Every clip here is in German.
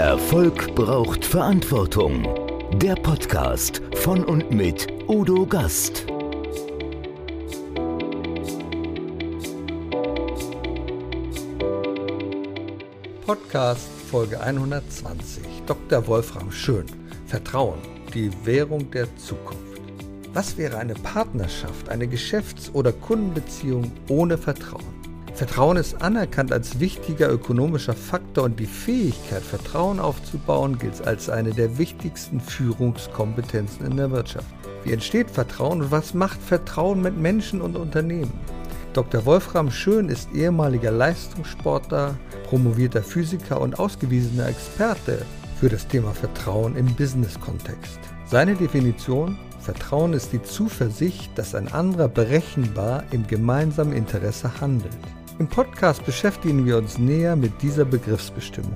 Erfolg braucht Verantwortung. Der Podcast von und mit Udo Gast. Podcast Folge 120. Dr. Wolfram Schön. Vertrauen, die Währung der Zukunft. Was wäre eine Partnerschaft, eine Geschäfts- oder Kundenbeziehung ohne Vertrauen? Vertrauen ist anerkannt als wichtiger ökonomischer Faktor und die Fähigkeit, Vertrauen aufzubauen, gilt als eine der wichtigsten Führungskompetenzen in der Wirtschaft. Wie entsteht Vertrauen und was macht Vertrauen mit Menschen und Unternehmen? Dr. Wolfram Schön ist ehemaliger Leistungssportler, promovierter Physiker und ausgewiesener Experte für das Thema Vertrauen im Business-Kontext. Seine Definition Vertrauen ist die Zuversicht, dass ein anderer berechenbar im gemeinsamen Interesse handelt. Im Podcast beschäftigen wir uns näher mit dieser Begriffsbestimmung.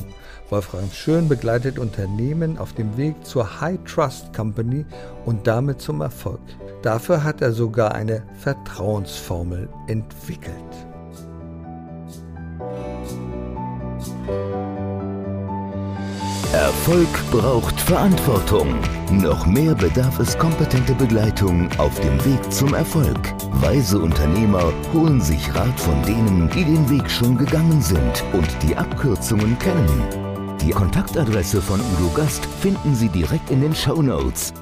Wolfram Schön begleitet Unternehmen auf dem Weg zur High Trust Company und damit zum Erfolg. Dafür hat er sogar eine Vertrauensformel entwickelt. Erfolg braucht Verantwortung. Noch mehr bedarf es kompetente Begleitung auf dem Weg zum Erfolg. Weise Unternehmer holen sich Rat von denen, die den Weg schon gegangen sind und die Abkürzungen kennen. Die Kontaktadresse von Udo Gast finden Sie direkt in den Show Notes.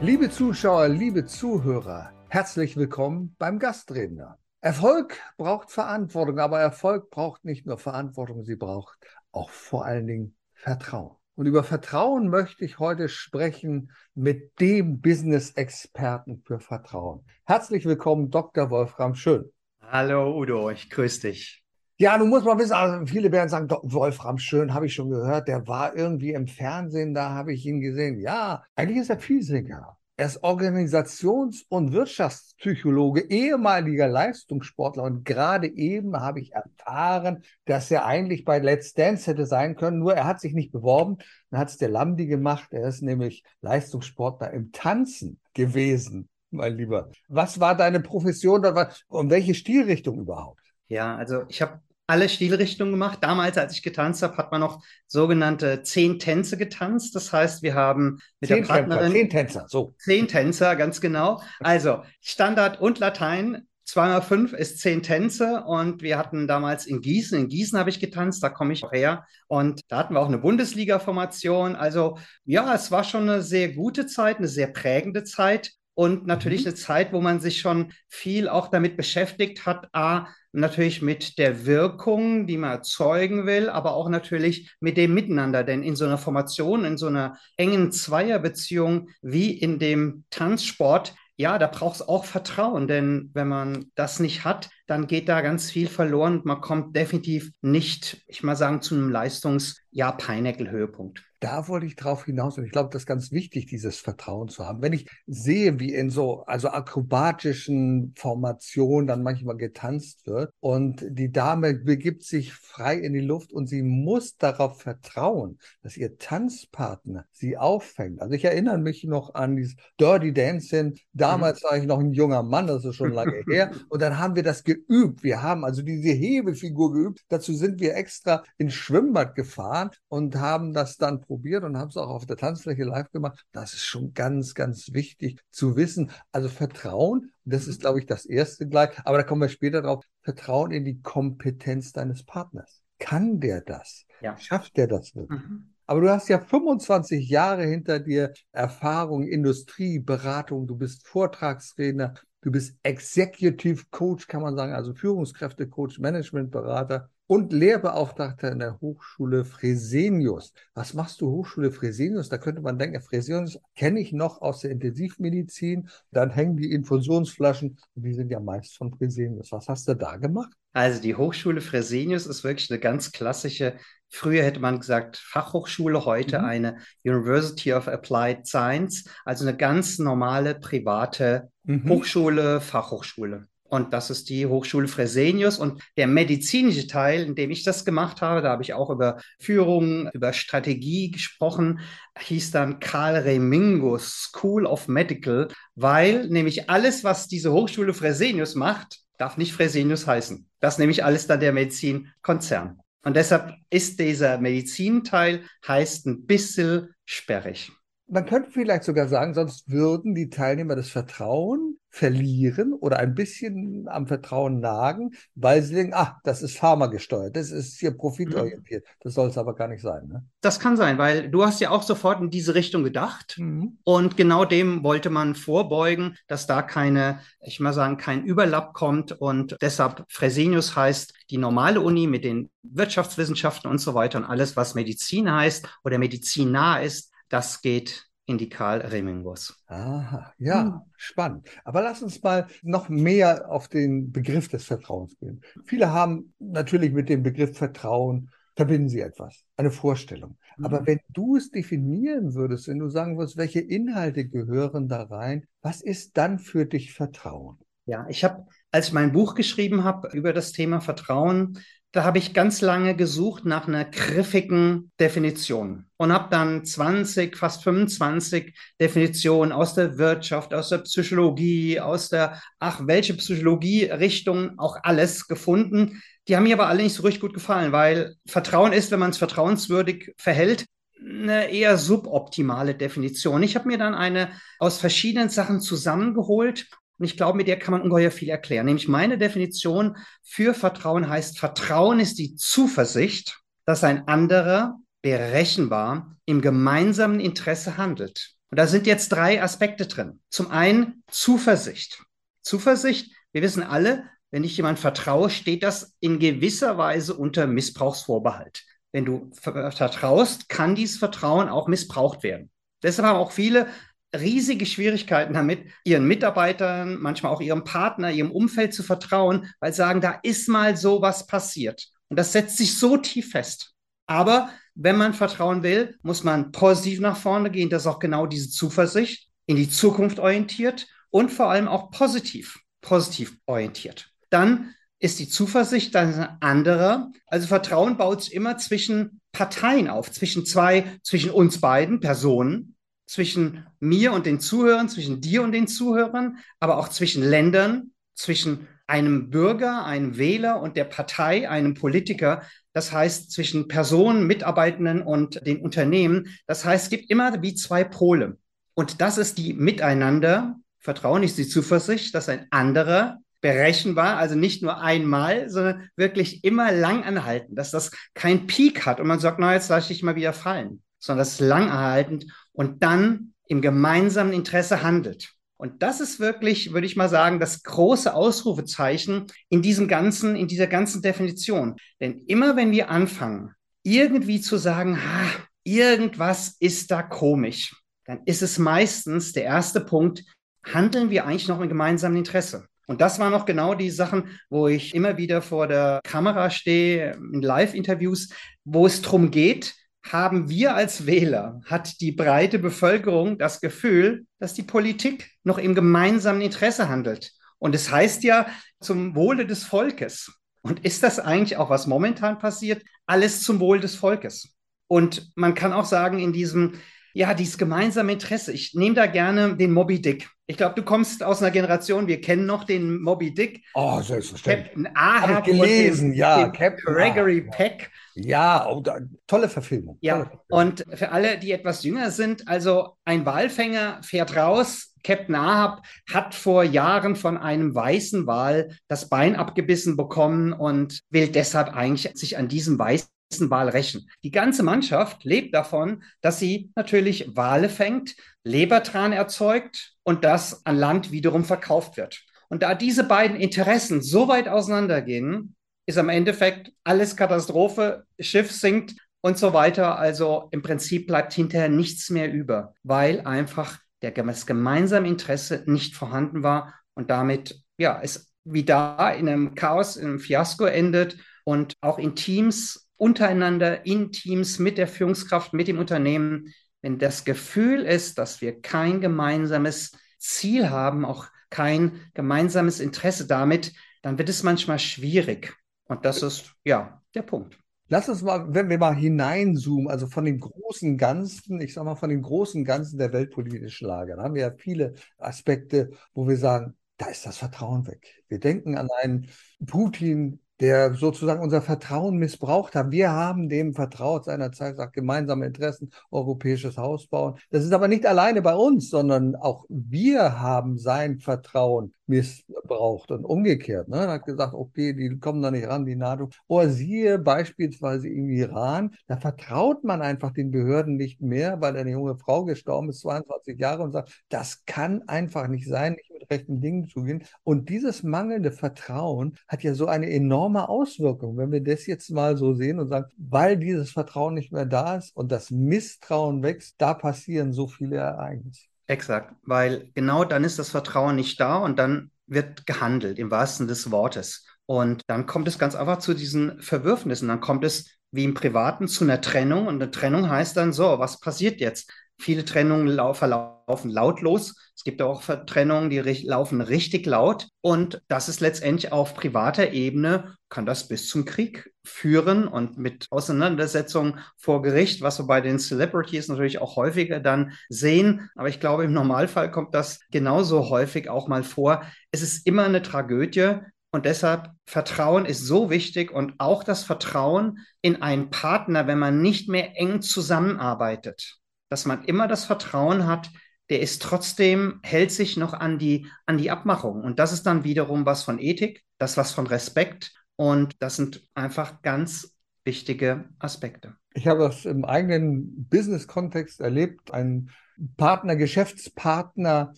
Liebe Zuschauer, liebe Zuhörer, herzlich willkommen beim Gastredner. Erfolg braucht Verantwortung, aber Erfolg braucht nicht nur Verantwortung, sie braucht auch vor allen Dingen Vertrauen. Und über Vertrauen möchte ich heute sprechen mit dem Business-Experten für Vertrauen. Herzlich willkommen, Dr. Wolfram Schön. Hallo Udo, ich grüße dich. Ja, du musst mal wissen, also viele werden sagen, Wolfram Schön, habe ich schon gehört, der war irgendwie im Fernsehen, da habe ich ihn gesehen. Ja, eigentlich ist er Physiker. Er ist Organisations- und Wirtschaftspsychologe, ehemaliger Leistungssportler und gerade eben habe ich erfahren, dass er eigentlich bei Let's Dance hätte sein können, nur er hat sich nicht beworben. Dann hat es der Lambdi gemacht. Er ist nämlich Leistungssportler im Tanzen gewesen, mein Lieber. Was war deine Profession und welche Stilrichtung überhaupt? Ja, also ich habe alle Stilrichtungen gemacht. Damals, als ich getanzt habe, hat man noch sogenannte zehn Tänze getanzt. Das heißt, wir haben mit zehn der Partnerin zehn Tänzer, so zehn Tänzer, ganz genau. Also Standard und Latein. Zweimal fünf ist zehn Tänze und wir hatten damals in Gießen, in Gießen habe ich getanzt, da komme ich auch her und da hatten wir auch eine Bundesliga-Formation. Also ja, es war schon eine sehr gute Zeit, eine sehr prägende Zeit und natürlich mhm. eine Zeit, wo man sich schon viel auch damit beschäftigt hat, a, natürlich mit der Wirkung, die man erzeugen will, aber auch natürlich mit dem Miteinander. Denn in so einer Formation, in so einer engen Zweierbeziehung wie in dem Tanzsport, ja, da braucht es auch Vertrauen, denn wenn man das nicht hat, dann geht da ganz viel verloren und man kommt definitiv nicht, ich mal sagen, zu einem Leistungs-, ja, Peineckel-Höhepunkt da wollte ich drauf hinaus und ich glaube, das ist ganz wichtig, dieses Vertrauen zu haben. Wenn ich sehe, wie in so also akrobatischen Formationen dann manchmal getanzt wird und die Dame begibt sich frei in die Luft und sie muss darauf vertrauen, dass ihr Tanzpartner sie auffängt. Also ich erinnere mich noch an dieses Dirty Dancing. Damals mhm. war ich noch ein junger Mann, das ist schon lange her. Und dann haben wir das geübt. Wir haben also diese Hebefigur geübt. Dazu sind wir extra ins Schwimmbad gefahren und haben das dann probiert und haben es auch auf der Tanzfläche live gemacht. Das ist schon ganz, ganz wichtig zu wissen. Also Vertrauen, das ist, glaube ich, das erste gleich. Aber da kommen wir später drauf. Vertrauen in die Kompetenz deines Partners. Kann der das? Ja. Schafft der das wirklich? Mhm. Aber du hast ja 25 Jahre hinter dir Erfahrung, Industrie, Beratung, du bist Vortragsredner, du bist Executive Coach, kann man sagen, also Führungskräftecoach, Managementberater und Lehrbeauftragter in der Hochschule Fresenius. Was machst du Hochschule Fresenius? Da könnte man denken, Fresenius kenne ich noch aus der Intensivmedizin. Dann hängen die Infusionsflaschen die sind ja meist von Fresenius. Was hast du da gemacht? Also die Hochschule Fresenius ist wirklich eine ganz klassische, früher hätte man gesagt Fachhochschule, heute mhm. eine University of Applied Science, also eine ganz normale private mhm. Hochschule, Fachhochschule. Und das ist die Hochschule Fresenius. Und der medizinische Teil, in dem ich das gemacht habe, da habe ich auch über Führung, über Strategie gesprochen, hieß dann Karl Remingus School of Medical, weil nämlich alles, was diese Hochschule Fresenius macht, darf nicht Fresenius heißen. Das nämlich alles dann der Medizinkonzern. Und deshalb ist dieser Medizinteil heißt ein bisschen sperrig. Man könnte vielleicht sogar sagen, sonst würden die Teilnehmer das Vertrauen verlieren oder ein bisschen am Vertrauen nagen, weil sie denken, ach, das ist pharmagesteuert, das ist hier profitorientiert. Mhm. Das soll es aber gar nicht sein. Ne? Das kann sein, weil du hast ja auch sofort in diese Richtung gedacht mhm. und genau dem wollte man vorbeugen, dass da keine, ich mal sagen, kein Überlapp kommt und deshalb Fresenius heißt die normale Uni mit den Wirtschaftswissenschaften und so weiter und alles, was Medizin heißt oder Medizin nah ist, das geht in die Karl Remingus. Aha, ja, hm. spannend. Aber lass uns mal noch mehr auf den Begriff des Vertrauens gehen. Viele haben natürlich mit dem Begriff Vertrauen verbinden sie etwas, eine Vorstellung. Mhm. Aber wenn du es definieren würdest, wenn du sagen würdest, welche Inhalte gehören da rein, was ist dann für dich Vertrauen? Ja, ich habe, als ich mein Buch geschrieben habe über das Thema Vertrauen, da habe ich ganz lange gesucht nach einer griffigen Definition und habe dann 20, fast 25 Definitionen aus der Wirtschaft, aus der Psychologie, aus der, ach, welche Psychologie-Richtung, auch alles gefunden. Die haben mir aber alle nicht so richtig gut gefallen, weil Vertrauen ist, wenn man es vertrauenswürdig verhält, eine eher suboptimale Definition. Ich habe mir dann eine aus verschiedenen Sachen zusammengeholt und ich glaube, mit der kann man ungeheuer viel erklären. Nämlich meine Definition für Vertrauen heißt, Vertrauen ist die Zuversicht, dass ein anderer berechenbar im gemeinsamen Interesse handelt. Und da sind jetzt drei Aspekte drin. Zum einen Zuversicht. Zuversicht, wir wissen alle, wenn ich jemand vertraue, steht das in gewisser Weise unter Missbrauchsvorbehalt. Wenn du vertraust, kann dieses Vertrauen auch missbraucht werden. Deshalb haben auch viele riesige Schwierigkeiten damit, ihren Mitarbeitern, manchmal auch ihrem Partner, ihrem Umfeld zu vertrauen, weil sagen, da ist mal so was passiert. Und das setzt sich so tief fest. Aber wenn man vertrauen will, muss man positiv nach vorne gehen. Das ist auch genau diese Zuversicht, in die Zukunft orientiert und vor allem auch positiv, positiv orientiert. Dann ist die Zuversicht dann ein anderer. Also Vertrauen baut sich immer zwischen Parteien auf, zwischen zwei, zwischen uns beiden Personen zwischen mir und den Zuhörern, zwischen dir und den Zuhörern, aber auch zwischen Ländern, zwischen einem Bürger, einem Wähler und der Partei, einem Politiker. Das heißt, zwischen Personen, Mitarbeitenden und den Unternehmen. Das heißt, es gibt immer wie zwei Pole. Und das ist die Miteinander. Vertrauen ist die Zuversicht, dass ein anderer berechenbar, also nicht nur einmal, sondern wirklich immer lang anhalten, dass das kein Peak hat und man sagt, na, jetzt lasse ich mal wieder fallen, sondern das ist lang erhaltend und dann im gemeinsamen Interesse handelt. Und das ist wirklich, würde ich mal sagen, das große Ausrufezeichen in diesem ganzen, in dieser ganzen Definition. Denn immer wenn wir anfangen, irgendwie zu sagen, ha, irgendwas ist da komisch, dann ist es meistens der erste Punkt, handeln wir eigentlich noch im gemeinsamen Interesse. Und das waren noch genau die Sachen, wo ich immer wieder vor der Kamera stehe, in Live-Interviews, wo es darum geht, haben wir als Wähler, hat die breite Bevölkerung das Gefühl, dass die Politik noch im gemeinsamen Interesse handelt. Und es heißt ja zum Wohle des Volkes. Und ist das eigentlich auch, was momentan passiert? Alles zum Wohl des Volkes. Und man kann auch sagen, in diesem, ja, dieses gemeinsame Interesse. Ich nehme da gerne den Moby Dick. Ich glaube, du kommst aus einer Generation, wir kennen noch den Moby Dick. Oh, selbstverständlich. Captain Ahab gelesen, den, ja. Den Captain Gregory Ahab, Peck. Ja, oh, da, tolle Verfilmung. Ja, tolle Verfilmung. und für alle, die etwas jünger sind, also ein Walfänger fährt raus. Captain Ahab hat vor Jahren von einem weißen Wal das Bein abgebissen bekommen und will deshalb eigentlich sich an diesem weißen Wal rächen. Die ganze Mannschaft lebt davon, dass sie natürlich Wale fängt, Lebertran erzeugt und das an Land wiederum verkauft wird. Und da diese beiden Interessen so weit auseinandergehen, ist am Endeffekt alles Katastrophe, Schiff sinkt und so weiter. Also im Prinzip bleibt hinterher nichts mehr über, weil einfach der, das gemeinsame Interesse nicht vorhanden war und damit ja es wie da in einem Chaos, in einem Fiasko endet und auch in Teams untereinander, in Teams mit der Führungskraft, mit dem Unternehmen, wenn das Gefühl ist, dass wir kein gemeinsames Ziel haben, auch kein gemeinsames Interesse damit, dann wird es manchmal schwierig. Und das ist ja der Punkt. Lass uns mal, wenn wir mal hineinzoomen, also von dem großen Ganzen, ich sag mal von dem großen Ganzen der weltpolitischen Lage, da haben wir ja viele Aspekte, wo wir sagen, da ist das Vertrauen weg. Wir denken an einen Putin, der sozusagen unser Vertrauen missbraucht hat. Wir haben dem vertraut seinerzeit, sagt gemeinsame Interessen, europäisches Haus bauen. Das ist aber nicht alleine bei uns, sondern auch wir haben sein Vertrauen missbraucht und umgekehrt. Ne? Er hat gesagt, okay, die kommen da nicht ran, die NATO. Oder siehe beispielsweise im Iran, da vertraut man einfach den Behörden nicht mehr, weil eine junge Frau gestorben ist, 22 Jahre, und sagt, das kann einfach nicht sein, nicht mit rechten Dingen zugehen. Und dieses mangelnde Vertrauen hat ja so eine enorme Auswirkung. Wenn wir das jetzt mal so sehen und sagen, weil dieses Vertrauen nicht mehr da ist und das Misstrauen wächst, da passieren so viele Ereignisse. Exakt, weil genau dann ist das Vertrauen nicht da und dann wird gehandelt im wahrsten des Wortes. Und dann kommt es ganz einfach zu diesen Verwürfnissen. Dann kommt es wie im Privaten zu einer Trennung und eine Trennung heißt dann so, was passiert jetzt? Viele Trennungen verlaufen lautlos. Es gibt auch Trennungen, die laufen richtig laut. Und das ist letztendlich auf privater Ebene, kann das bis zum Krieg führen und mit Auseinandersetzungen vor Gericht, was wir bei den Celebrities natürlich auch häufiger dann sehen. Aber ich glaube, im Normalfall kommt das genauso häufig auch mal vor. Es ist immer eine Tragödie, und deshalb Vertrauen ist so wichtig und auch das Vertrauen in einen Partner, wenn man nicht mehr eng zusammenarbeitet dass man immer das Vertrauen hat, der ist trotzdem, hält sich noch an die, an die Abmachung. Und das ist dann wiederum was von Ethik, das was von Respekt. Und das sind einfach ganz wichtige Aspekte. Ich habe das im eigenen Business-Kontext erlebt. Ein Partner, Geschäftspartner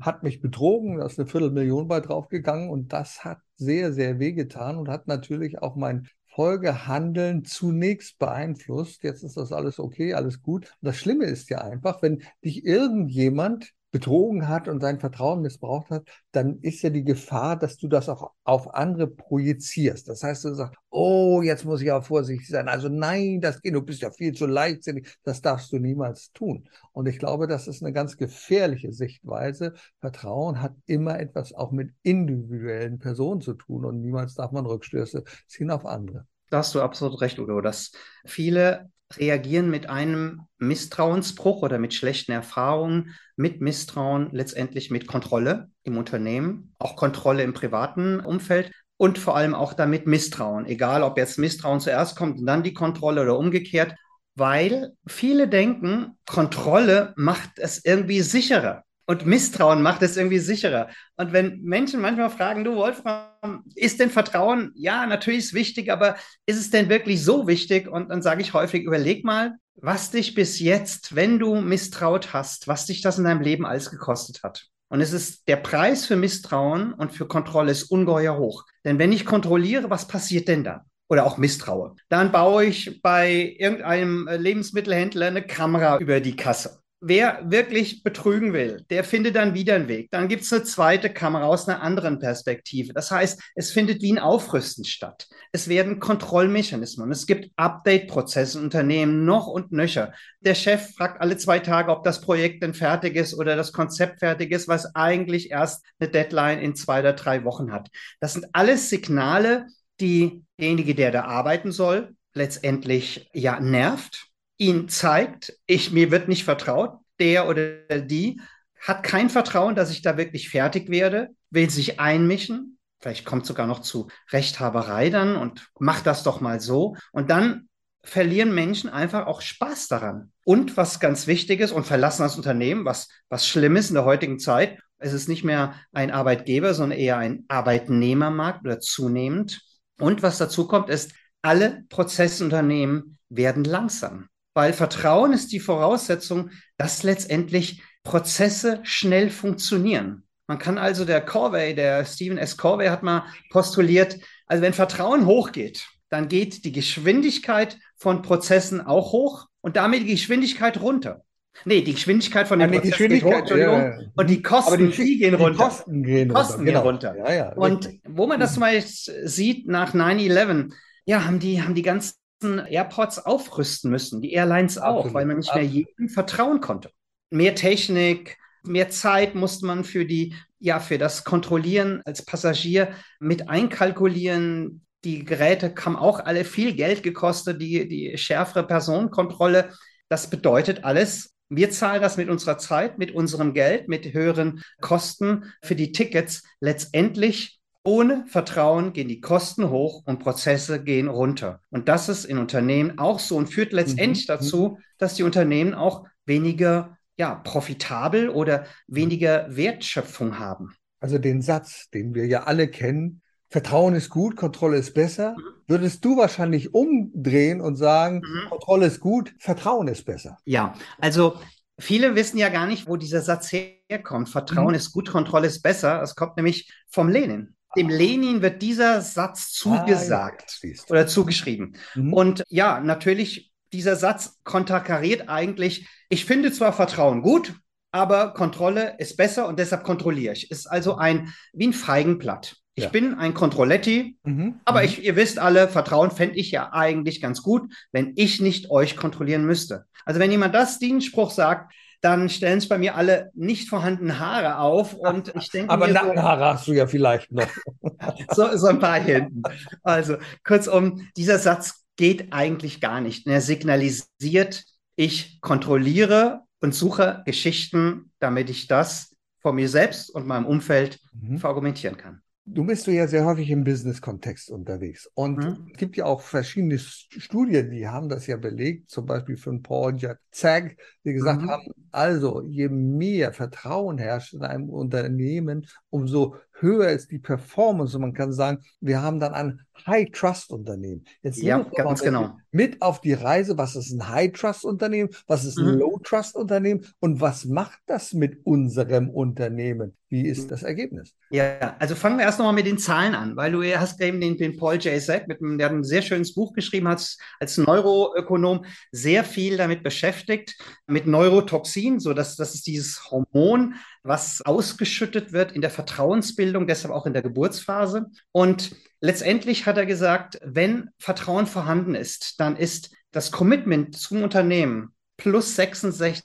hat mich betrogen, da ist eine Viertelmillion bei draufgegangen und das hat sehr, sehr wehgetan und hat natürlich auch mein Folgehandeln zunächst beeinflusst. Jetzt ist das alles okay, alles gut. Und das Schlimme ist ja einfach, wenn dich irgendjemand betrogen hat und sein Vertrauen missbraucht hat, dann ist ja die Gefahr, dass du das auch auf andere projizierst. Das heißt, du sagst, oh, jetzt muss ich auch vorsichtig sein. Also nein, das geht, du bist ja viel zu leichtsinnig. Das darfst du niemals tun. Und ich glaube, das ist eine ganz gefährliche Sichtweise. Vertrauen hat immer etwas auch mit individuellen Personen zu tun und niemals darf man Rückstöße ziehen auf andere. Da hast du absolut recht, Udo, dass viele reagieren mit einem Misstrauensbruch oder mit schlechten Erfahrungen, mit Misstrauen, letztendlich mit Kontrolle im Unternehmen, auch Kontrolle im privaten Umfeld und vor allem auch damit Misstrauen, egal ob jetzt Misstrauen zuerst kommt und dann die Kontrolle oder umgekehrt, weil viele denken, Kontrolle macht es irgendwie sicherer. Und Misstrauen macht es irgendwie sicherer. Und wenn Menschen manchmal fragen, du Wolfram, ist denn Vertrauen? Ja, natürlich ist wichtig, aber ist es denn wirklich so wichtig? Und dann sage ich häufig, überleg mal, was dich bis jetzt, wenn du misstraut hast, was dich das in deinem Leben alles gekostet hat. Und es ist der Preis für Misstrauen und für Kontrolle ist ungeheuer hoch. Denn wenn ich kontrolliere, was passiert denn dann? Oder auch misstraue. Dann baue ich bei irgendeinem Lebensmittelhändler eine Kamera über die Kasse wer wirklich betrügen will, der findet dann wieder einen Weg. Dann gibt es eine zweite Kamera aus einer anderen Perspektive. Das heißt, es findet wie ein Aufrüsten statt. Es werden Kontrollmechanismen. Es gibt Update-Prozesse in Unternehmen noch und nöcher. Der Chef fragt alle zwei Tage, ob das Projekt denn fertig ist oder das Konzept fertig ist, was eigentlich erst eine Deadline in zwei oder drei Wochen hat. Das sind alles Signale, die derjenige, der da arbeiten soll, letztendlich ja nervt ihn zeigt, ich, mir wird nicht vertraut, der oder die hat kein Vertrauen, dass ich da wirklich fertig werde, will sich einmischen, vielleicht kommt sogar noch zu Rechthaberei dann und macht das doch mal so. Und dann verlieren Menschen einfach auch Spaß daran. Und was ganz wichtig ist, und verlassen das Unternehmen, was, was schlimm ist in der heutigen Zeit, es ist nicht mehr ein Arbeitgeber, sondern eher ein Arbeitnehmermarkt oder zunehmend. Und was dazu kommt, ist, alle Prozessunternehmen werden langsam weil Vertrauen ist die Voraussetzung, dass letztendlich Prozesse schnell funktionieren. Man kann also der Corvey, der Stephen S. Corvey hat mal postuliert, also wenn Vertrauen hochgeht, dann geht die Geschwindigkeit von Prozessen auch hoch und damit die Geschwindigkeit runter. Nee, die Geschwindigkeit von den ja, Prozessen geht hoch, Entschuldigung. Ja, Und die Kosten, die, die, gehen runter. Die Kosten gehen Kosten runter. Gehen genau. runter. Ja, und wo man das mal sieht nach 9-11, ja, haben die, haben die ganzen Airports aufrüsten müssen, die Airlines auch, Absolut. weil man nicht mehr jedem vertrauen konnte. Mehr Technik, mehr Zeit musste man für die, ja, für das Kontrollieren als Passagier mit einkalkulieren. Die Geräte haben auch alle viel Geld gekostet, die, die schärfere Personenkontrolle. Das bedeutet alles, wir zahlen das mit unserer Zeit, mit unserem Geld, mit höheren Kosten für die Tickets. Letztendlich Ohne Vertrauen gehen die Kosten hoch und Prozesse gehen runter. Und das ist in Unternehmen auch so und führt letztendlich mhm. dazu, dass die Unternehmen auch weniger ja, profitabel oder weniger Wertschöpfung haben. Also den Satz, den wir ja alle kennen, Vertrauen ist gut, Kontrolle ist besser, mhm. würdest du wahrscheinlich umdrehen und sagen, mhm. Kontrolle ist gut, Vertrauen ist besser. Ja, also viele wissen ja gar nicht, wo dieser Satz herkommt. Vertrauen mhm. ist gut, Kontrolle ist besser. Es kommt nämlich vom Lenin. Dem. Lenin wird dieser Satz zugesagt ah, ja, oder zugeschrieben. Mhm. Und ja, natürlich, dieser Satz konterkariert eigentlich, ich finde zwar Vertrauen gut, aber Kontrolle ist besser und deshalb kontrolliere ich. Ist also ein wie ein Feigenblatt. Ich ja. bin ein Kontrolletti, mhm. aber mhm. Ich, ihr wisst alle, Vertrauen fände ich ja eigentlich ganz gut, wenn ich nicht euch kontrollieren müsste. Also wenn jemand das, den Spruch sagt, dann stellen sich bei mir alle nicht vorhandenen Haare auf und ich denke Aber Nackenhaare so, hast du ja vielleicht noch. so, so ein paar hinten. Also kurzum, dieser Satz geht eigentlich gar nicht. Er signalisiert, ich kontrolliere und suche Geschichten, damit ich das vor mir selbst und meinem Umfeld mhm. verargumentieren kann. Du bist du ja sehr häufig im Business-Kontext unterwegs. Und mhm. es gibt ja auch verschiedene Studien, die haben das ja belegt, zum Beispiel von Paul Zag, die gesagt mhm. haben, also je mehr Vertrauen herrscht in einem Unternehmen, umso höher ist die Performance. Und man kann sagen, wir haben dann ein High-Trust-Unternehmen. Jetzt ja, ganz genau. Mit auf die Reise, was ist ein High-Trust-Unternehmen, was ist ein mhm. Low-Trust-Unternehmen und was macht das mit unserem Unternehmen? Wie ist mhm. das Ergebnis? Ja, also fangen wir erst nochmal mit den Zahlen an, weil du hast eben den, den Paul J. Sack, mit, der hat ein sehr schönes Buch geschrieben, hat als Neuroökonom sehr viel damit beschäftigt, mit Neurotoxin, so dass das ist dieses Hormon, was ausgeschüttet wird in der Vertrauensbildung, deshalb auch in der Geburtsphase. Und letztendlich hat er gesagt, wenn Vertrauen vorhanden ist, dann ist das Commitment zum Unternehmen plus 66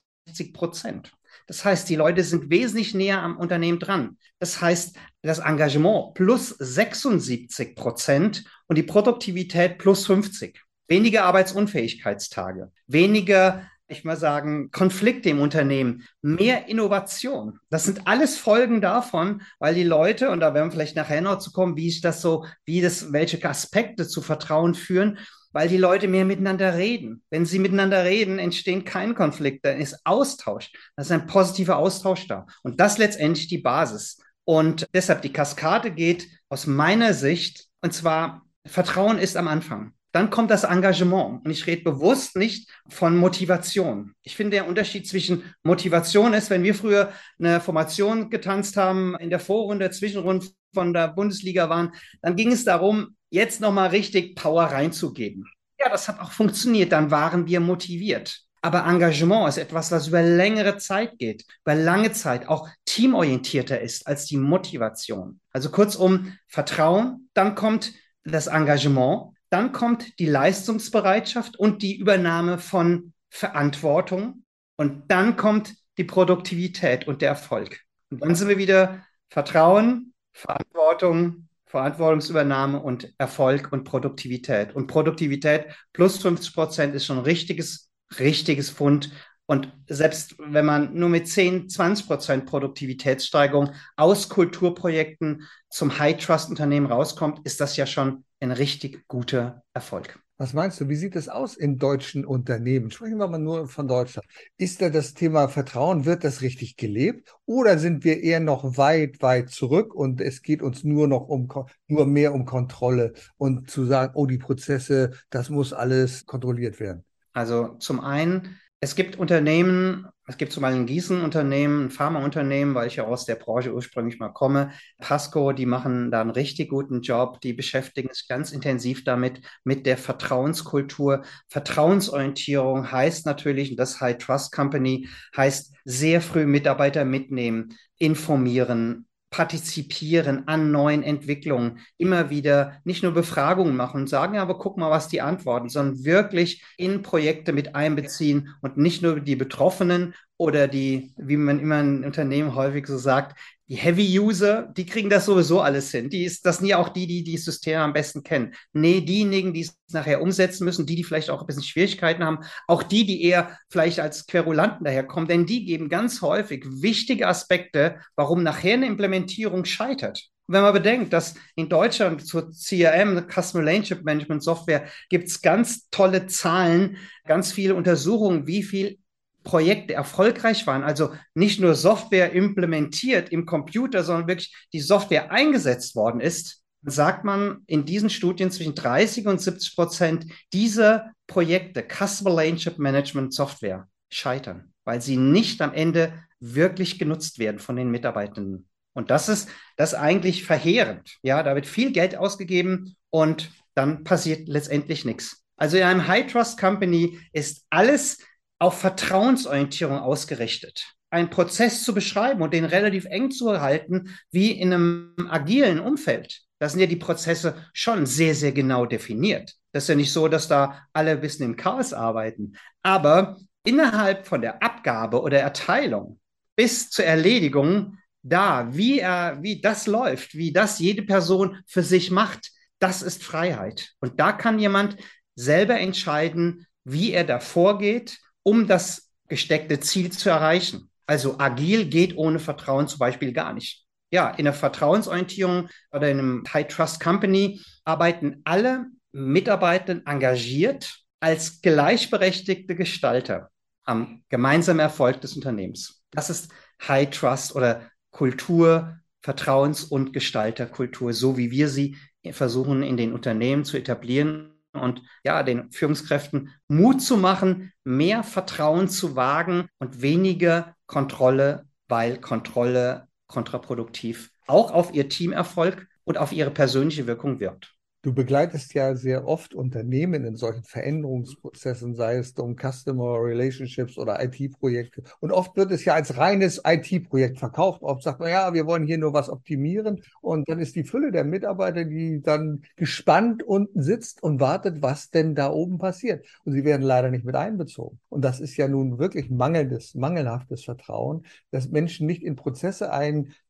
Prozent. Das heißt, die Leute sind wesentlich näher am Unternehmen dran. Das heißt, das Engagement plus 76 Prozent und die Produktivität plus 50. Weniger Arbeitsunfähigkeitstage, weniger ich mal sagen, Konflikte im Unternehmen, mehr Innovation. Das sind alles Folgen davon, weil die Leute, und da werden wir vielleicht nachher noch zu kommen, wie ich das so, wie das, welche Aspekte zu Vertrauen führen, weil die Leute mehr miteinander reden. Wenn sie miteinander reden, entstehen kein Konflikt, dann ist Austausch. Das ist ein positiver Austausch da. Und das letztendlich die Basis. Und deshalb die Kaskade geht aus meiner Sicht, und zwar Vertrauen ist am Anfang. Dann kommt das Engagement. Und ich rede bewusst nicht von Motivation. Ich finde, der Unterschied zwischen Motivation ist, wenn wir früher eine Formation getanzt haben, in der Vorrunde, Zwischenrunde von der Bundesliga waren, dann ging es darum, jetzt nochmal richtig Power reinzugeben. Ja, das hat auch funktioniert. Dann waren wir motiviert. Aber Engagement ist etwas, was über längere Zeit geht, über lange Zeit auch teamorientierter ist als die Motivation. Also kurzum, Vertrauen, dann kommt das Engagement dann kommt die Leistungsbereitschaft und die Übernahme von Verantwortung. Und dann kommt die Produktivität und der Erfolg. Und dann sind wir wieder Vertrauen, Verantwortung, Verantwortungsübernahme und Erfolg und Produktivität. Und Produktivität plus 50 Prozent ist schon ein richtiges, richtiges Fund. Und selbst wenn man nur mit 10, 20 Prozent Produktivitätssteigerung aus Kulturprojekten zum High-Trust-Unternehmen rauskommt, ist das ja schon ein richtig guter Erfolg. Was meinst du, wie sieht es aus in deutschen Unternehmen? Sprechen wir mal nur von Deutschland. Ist da das Thema Vertrauen, wird das richtig gelebt? Oder sind wir eher noch weit, weit zurück und es geht uns nur noch um, nur mehr um Kontrolle und zu sagen, oh, die Prozesse, das muss alles kontrolliert werden? Also zum einen es gibt Unternehmen, es gibt zum Beispiel ein Gießen-Unternehmen, ein Pharmaunternehmen, weil ich ja aus der Branche ursprünglich mal komme. Pasco, die machen da einen richtig guten Job. Die beschäftigen sich ganz intensiv damit, mit der Vertrauenskultur. Vertrauensorientierung heißt natürlich, und das High Trust Company heißt sehr früh Mitarbeiter mitnehmen, informieren, partizipieren an neuen Entwicklungen, immer wieder nicht nur Befragungen machen und sagen, ja, aber guck mal, was die antworten, sondern wirklich in Projekte mit einbeziehen und nicht nur die Betroffenen oder die, wie man immer in Unternehmen häufig so sagt, die Heavy-User, die kriegen das sowieso alles hin. Die ist, das sind ja auch die, die die Systeme am besten kennen. Nee, diejenigen, die es nachher umsetzen müssen, die, die vielleicht auch ein bisschen Schwierigkeiten haben, auch die, die eher vielleicht als Querulanten daherkommen, denn die geben ganz häufig wichtige Aspekte, warum nachher eine Implementierung scheitert. wenn man bedenkt, dass in Deutschland zur CRM, Customer Relationship Management Software, gibt es ganz tolle Zahlen, ganz viele Untersuchungen, wie viel Projekte erfolgreich waren, also nicht nur Software implementiert im Computer, sondern wirklich die Software eingesetzt worden ist, sagt man in diesen Studien zwischen 30 und 70 Prozent dieser Projekte, Customer Relationship Management Software, scheitern, weil sie nicht am Ende wirklich genutzt werden von den Mitarbeitenden. Und das ist das eigentlich verheerend. Ja, da wird viel Geld ausgegeben und dann passiert letztendlich nichts. Also in einem High Trust Company ist alles auf Vertrauensorientierung ausgerichtet. Einen Prozess zu beschreiben und den relativ eng zu halten, wie in einem agilen Umfeld. Da sind ja die Prozesse schon sehr, sehr genau definiert. Das ist ja nicht so, dass da alle ein bisschen im Chaos arbeiten. Aber innerhalb von der Abgabe oder Erteilung bis zur Erledigung, da, wie, er, wie das läuft, wie das jede Person für sich macht, das ist Freiheit. Und da kann jemand selber entscheiden, wie er da vorgeht, um das gesteckte Ziel zu erreichen. Also agil geht ohne Vertrauen zum Beispiel gar nicht. Ja, in der Vertrauensorientierung oder in einem High Trust Company arbeiten alle Mitarbeiter engagiert als gleichberechtigte Gestalter am gemeinsamen Erfolg des Unternehmens. Das ist High Trust oder Kultur, Vertrauens- und Gestalterkultur, so wie wir sie versuchen in den Unternehmen zu etablieren und ja, den Führungskräften Mut zu machen, mehr Vertrauen zu wagen und weniger Kontrolle, weil Kontrolle kontraproduktiv auch auf ihr Teamerfolg und auf ihre persönliche Wirkung wirkt. Du begleitest ja sehr oft Unternehmen in solchen Veränderungsprozessen, sei es um Customer Relationships oder IT-Projekte. Und oft wird es ja als reines IT-Projekt verkauft. Oft sagt man, ja, wir wollen hier nur was optimieren. Und dann ist die Fülle der Mitarbeiter, die dann gespannt unten sitzt und wartet, was denn da oben passiert. Und sie werden leider nicht mit einbezogen. Und das ist ja nun wirklich mangelndes, mangelhaftes Vertrauen, dass Menschen nicht in Prozesse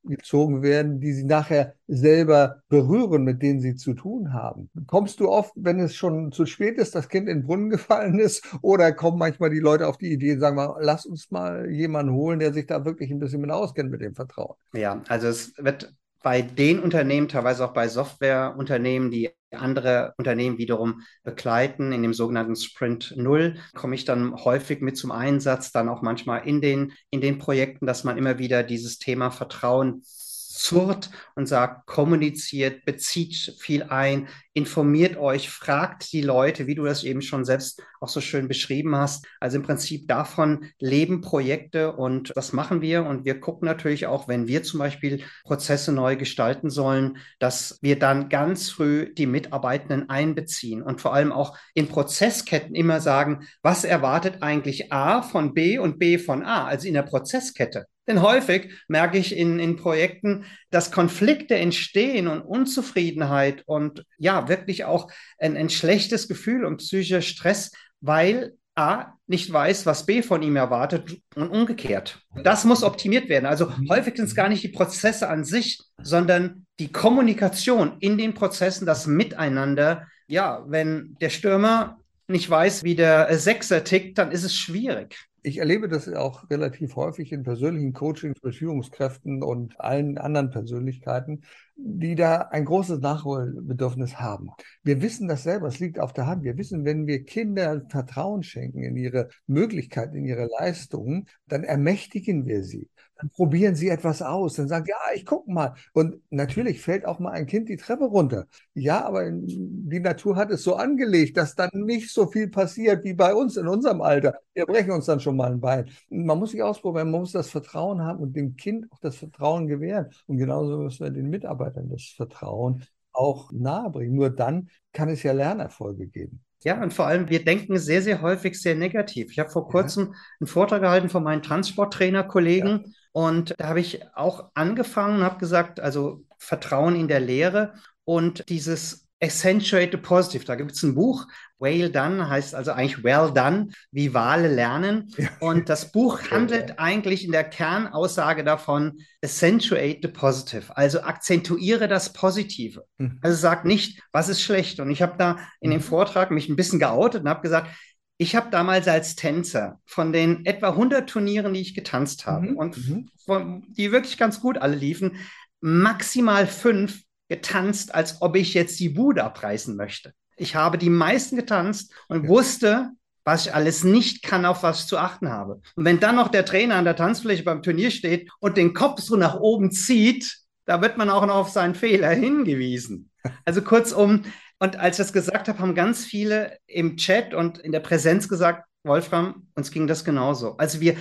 eingezogen werden, die sie nachher selber berühren, mit denen sie zu tun haben haben. Kommst du oft, wenn es schon zu spät ist, das Kind in den Brunnen gefallen ist, oder kommen manchmal die Leute auf die Idee und sagen mal, lass uns mal jemanden holen, der sich da wirklich ein bisschen mit auskennt mit dem Vertrauen? Ja, also es wird bei den Unternehmen, teilweise auch bei Softwareunternehmen, die andere Unternehmen wiederum begleiten, in dem sogenannten Sprint Null, komme ich dann häufig mit zum Einsatz, dann auch manchmal in den, in den Projekten, dass man immer wieder dieses Thema Vertrauen zurrt und sagt, kommuniziert, bezieht viel ein, informiert euch, fragt die Leute, wie du das eben schon selbst auch so schön beschrieben hast. Also im Prinzip davon leben Projekte und das machen wir. Und wir gucken natürlich auch, wenn wir zum Beispiel Prozesse neu gestalten sollen, dass wir dann ganz früh die Mitarbeitenden einbeziehen und vor allem auch in Prozessketten immer sagen, was erwartet eigentlich A von B und B von A, also in der Prozesskette. Denn häufig merke ich in, in Projekten, dass Konflikte entstehen und Unzufriedenheit und ja, wirklich auch ein, ein schlechtes Gefühl und psychischer Stress, weil A nicht weiß, was B von ihm erwartet und umgekehrt. Das muss optimiert werden. Also mhm. häufig sind es gar nicht die Prozesse an sich, sondern die Kommunikation in den Prozessen, das Miteinander. Ja, wenn der Stürmer nicht weiß, wie der Sechser tickt, dann ist es schwierig ich erlebe das auch relativ häufig in persönlichen Coachings mit Führungskräften und allen anderen Persönlichkeiten, die da ein großes Nachholbedürfnis haben. Wir wissen das selber, es liegt auf der Hand. Wir wissen, wenn wir Kindern Vertrauen schenken in ihre Möglichkeiten, in ihre Leistungen, dann ermächtigen wir sie dann probieren sie etwas aus, dann sagen, ja, ich gucke mal. Und natürlich fällt auch mal ein Kind die Treppe runter. Ja, aber die Natur hat es so angelegt, dass dann nicht so viel passiert wie bei uns in unserem Alter. Wir brechen uns dann schon mal ein Bein. Man muss sich ausprobieren, man muss das Vertrauen haben und dem Kind auch das Vertrauen gewähren. Und genauso müssen wir den Mitarbeitern das Vertrauen auch nahebringen. Nur dann kann es ja Lernerfolge geben. Ja, und vor allem, wir denken sehr, sehr häufig sehr negativ. Ich habe vor kurzem ja. einen Vortrag gehalten von meinen Transporttrainer-Kollegen ja. und da habe ich auch angefangen und habe gesagt, also Vertrauen in der Lehre und dieses Accentuate Positive. Da gibt es ein Buch, Well Done heißt also eigentlich Well Done, wie Wale lernen. Und das Buch handelt eigentlich in der Kernaussage davon, Accentuate the Positive, also akzentuiere das Positive. Mhm. Also sag nicht, was ist schlecht. Und ich habe da in dem mhm. Vortrag mich ein bisschen geoutet und habe gesagt, ich habe damals als Tänzer von den etwa 100 Turnieren, die ich getanzt habe mhm. und mhm. von, die wirklich ganz gut alle liefen, maximal fünf getanzt, als ob ich jetzt die Bude abreißen möchte. Ich habe die meisten getanzt und wusste, was ich alles nicht kann, auf was ich zu achten habe. Und wenn dann noch der Trainer an der Tanzfläche beim Turnier steht und den Kopf so nach oben zieht, da wird man auch noch auf seinen Fehler hingewiesen. Also kurzum, und als ich das gesagt habe, haben ganz viele im Chat und in der Präsenz gesagt, Wolfram, uns ging das genauso. Also wir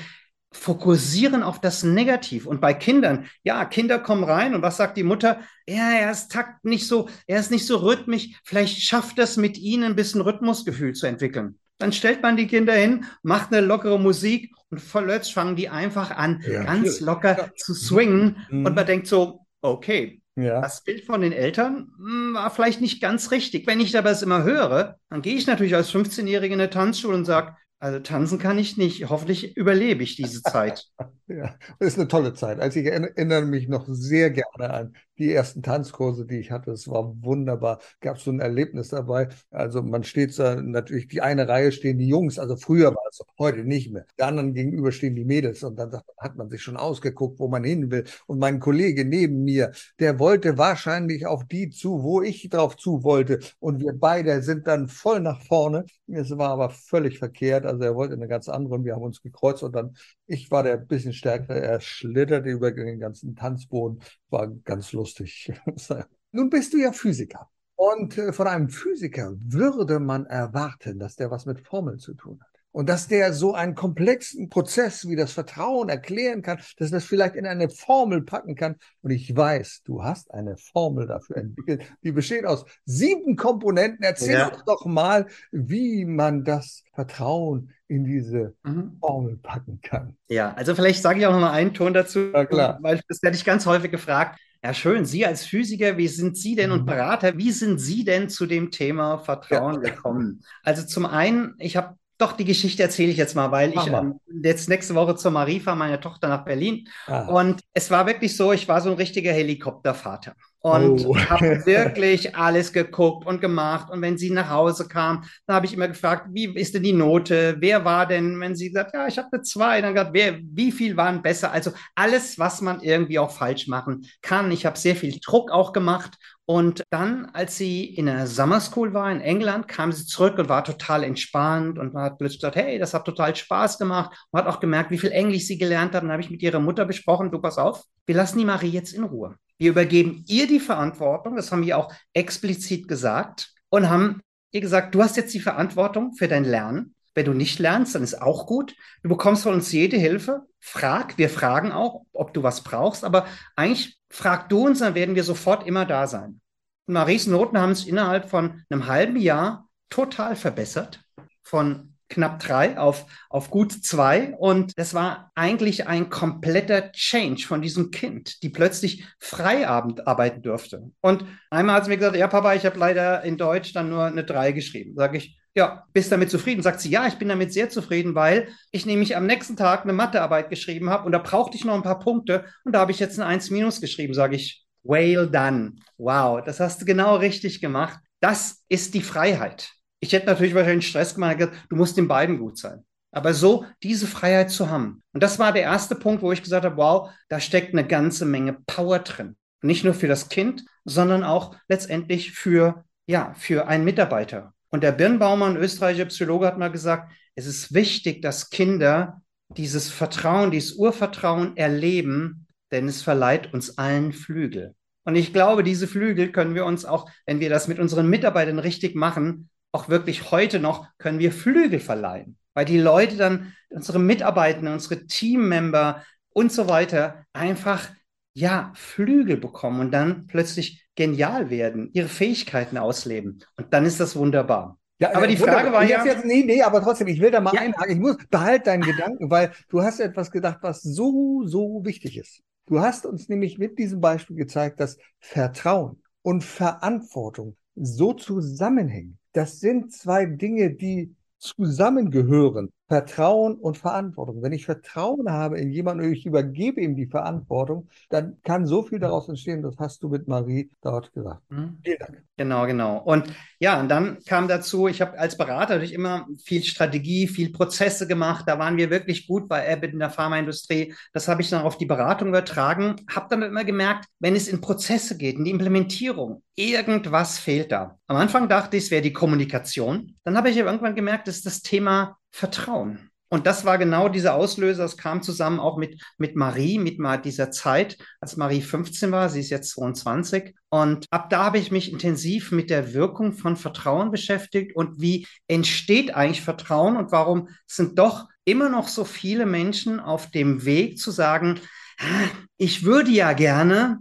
fokussieren auf das Negativ. Und bei Kindern, ja, Kinder kommen rein und was sagt die Mutter? Ja, er ist takt nicht so, er ist nicht so rhythmisch. Vielleicht schafft das mit ihnen ein bisschen Rhythmusgefühl zu entwickeln. Dann stellt man die Kinder hin, macht eine lockere Musik und plötzlich fangen die einfach an, ja, ganz locker ja. zu swingen. Mhm. Und man denkt so, okay, ja. Das Bild von den Eltern hm, war vielleicht nicht ganz richtig. Wenn ich aber es immer höre, dann gehe ich natürlich als 15-Jährige in eine Tanzschule und sage, also tanzen kann ich nicht. Hoffentlich überlebe ich diese Zeit. ja, das ist eine tolle Zeit. Also ich erinnere mich noch sehr gerne an die ersten Tanzkurse, die ich hatte. Es war wunderbar. Gab so ein Erlebnis dabei. Also man steht da natürlich, die eine Reihe stehen die Jungs. Also früher war es, heute nicht mehr. Der anderen gegenüber stehen die Mädels. Und dann hat man sich schon ausgeguckt, wo man hin will. Und mein Kollege neben mir, der wollte wahrscheinlich auf die zu, wo ich drauf zu wollte. Und wir beide sind dann voll nach vorne. Es war aber völlig verkehrt. Also er wollte eine ganz andere und wir haben uns gekreuzt und dann, ich war der bisschen stärker, er schlitterte über den ganzen Tanzboden, war ganz lustig. Nun bist du ja Physiker. Und äh, von einem Physiker würde man erwarten, dass der was mit Formeln zu tun hat. Und dass der so einen komplexen Prozess wie das Vertrauen erklären kann, dass das vielleicht in eine Formel packen kann. Und ich weiß, du hast eine Formel dafür entwickelt, die besteht aus sieben Komponenten. Erzähl ja. uns doch mal, wie man das Vertrauen in diese mhm. Formel packen kann. Ja, also vielleicht sage ich auch noch mal einen Ton dazu, ja, klar. weil das werde ich ganz häufig gefragt. Ja, schön. Sie als Physiker, wie sind Sie denn und mhm. Berater, wie sind Sie denn zu dem Thema Vertrauen ja. gekommen? Also zum einen, ich habe doch, die Geschichte erzähle ich jetzt mal, weil ich ähm, jetzt nächste Woche zur Marie fahre, meine Tochter nach Berlin. Ah. Und es war wirklich so, ich war so ein richtiger Helikoptervater und oh. habe wirklich alles geguckt und gemacht. Und wenn sie nach Hause kam, dann habe ich immer gefragt, wie ist denn die Note? Wer war denn, wenn sie sagt, ja, ich habe eine zwei, dann gesagt, wer, wie viel waren besser? Also alles, was man irgendwie auch falsch machen kann. Ich habe sehr viel Druck auch gemacht und dann, als sie in der Summer School war in England, kam sie zurück und war total entspannt und hat plötzlich gesagt, hey, das hat total Spaß gemacht und hat auch gemerkt, wie viel Englisch sie gelernt hat. Und dann habe ich mit ihrer Mutter besprochen, du pass auf, wir lassen die Marie jetzt in Ruhe. Wir übergeben ihr die Verantwortung, das haben wir auch explizit gesagt und haben ihr gesagt, du hast jetzt die Verantwortung für dein Lernen. Wenn du nicht lernst, dann ist auch gut. Du bekommst von uns jede Hilfe. Frag, wir fragen auch, ob du was brauchst, aber eigentlich frag du uns, dann werden wir sofort immer da sein. Und Maries Noten haben es innerhalb von einem halben Jahr total verbessert. Von knapp drei auf, auf gut zwei. Und das war eigentlich ein kompletter Change von diesem Kind, die plötzlich Freiabend arbeiten durfte. Und einmal hat sie mir gesagt, ja, Papa, ich habe leider in Deutsch dann nur eine drei geschrieben. Sage ich, ja, bist damit zufrieden? Sagt sie, ja, ich bin damit sehr zufrieden, weil ich nämlich am nächsten Tag eine Mathearbeit geschrieben habe und da brauchte ich noch ein paar Punkte und da habe ich jetzt ein 1 minus geschrieben, sage ich, well done. Wow, das hast du genau richtig gemacht. Das ist die Freiheit. Ich hätte natürlich wahrscheinlich Stress gemacht, du musst den beiden gut sein. Aber so diese Freiheit zu haben. Und das war der erste Punkt, wo ich gesagt habe, wow, da steckt eine ganze Menge Power drin. Nicht nur für das Kind, sondern auch letztendlich für, ja, für einen Mitarbeiter. Und der Birnbaumer, ein österreichischer Psychologe, hat mal gesagt, es ist wichtig, dass Kinder dieses Vertrauen, dieses Urvertrauen erleben, denn es verleiht uns allen Flügel. Und ich glaube, diese Flügel können wir uns auch, wenn wir das mit unseren Mitarbeitern richtig machen, auch wirklich heute noch, können wir Flügel verleihen. Weil die Leute dann, unsere Mitarbeiter, unsere Teammember und so weiter, einfach, ja, Flügel bekommen und dann plötzlich genial werden, ihre Fähigkeiten ausleben. Und dann ist das wunderbar. Ja, aber die Frage war ja. Jetzt, nee, nee, aber trotzdem, ich will da mal ja. einhaken. Ich muss, behalt deinen Gedanken, weil du hast etwas gedacht, was so, so wichtig ist. Du hast uns nämlich mit diesem Beispiel gezeigt, dass Vertrauen und Verantwortung so zusammenhängen. Das sind zwei Dinge, die zusammengehören. Vertrauen und Verantwortung. Wenn ich Vertrauen habe in jemanden und ich übergebe ihm die Verantwortung, dann kann so viel daraus entstehen. Das hast du mit Marie dort gesagt. Mhm. Vielen Dank. Genau, genau. Und ja, und dann kam dazu, ich habe als Berater natürlich immer viel Strategie, viel Prozesse gemacht. Da waren wir wirklich gut bei Abbott in der Pharmaindustrie. Das habe ich dann auf die Beratung übertragen. Habe dann immer gemerkt, wenn es in Prozesse geht, in die Implementierung, irgendwas fehlt da. Am Anfang dachte ich, es wäre die Kommunikation. Dann habe ich aber irgendwann gemerkt, ist das Thema Vertrauen. Und das war genau dieser Auslöser. Es kam zusammen auch mit, mit Marie, mit dieser Zeit, als Marie 15 war. Sie ist jetzt 22. Und ab da habe ich mich intensiv mit der Wirkung von Vertrauen beschäftigt und wie entsteht eigentlich Vertrauen und warum sind doch immer noch so viele Menschen auf dem Weg zu sagen, ah, ich würde ja gerne,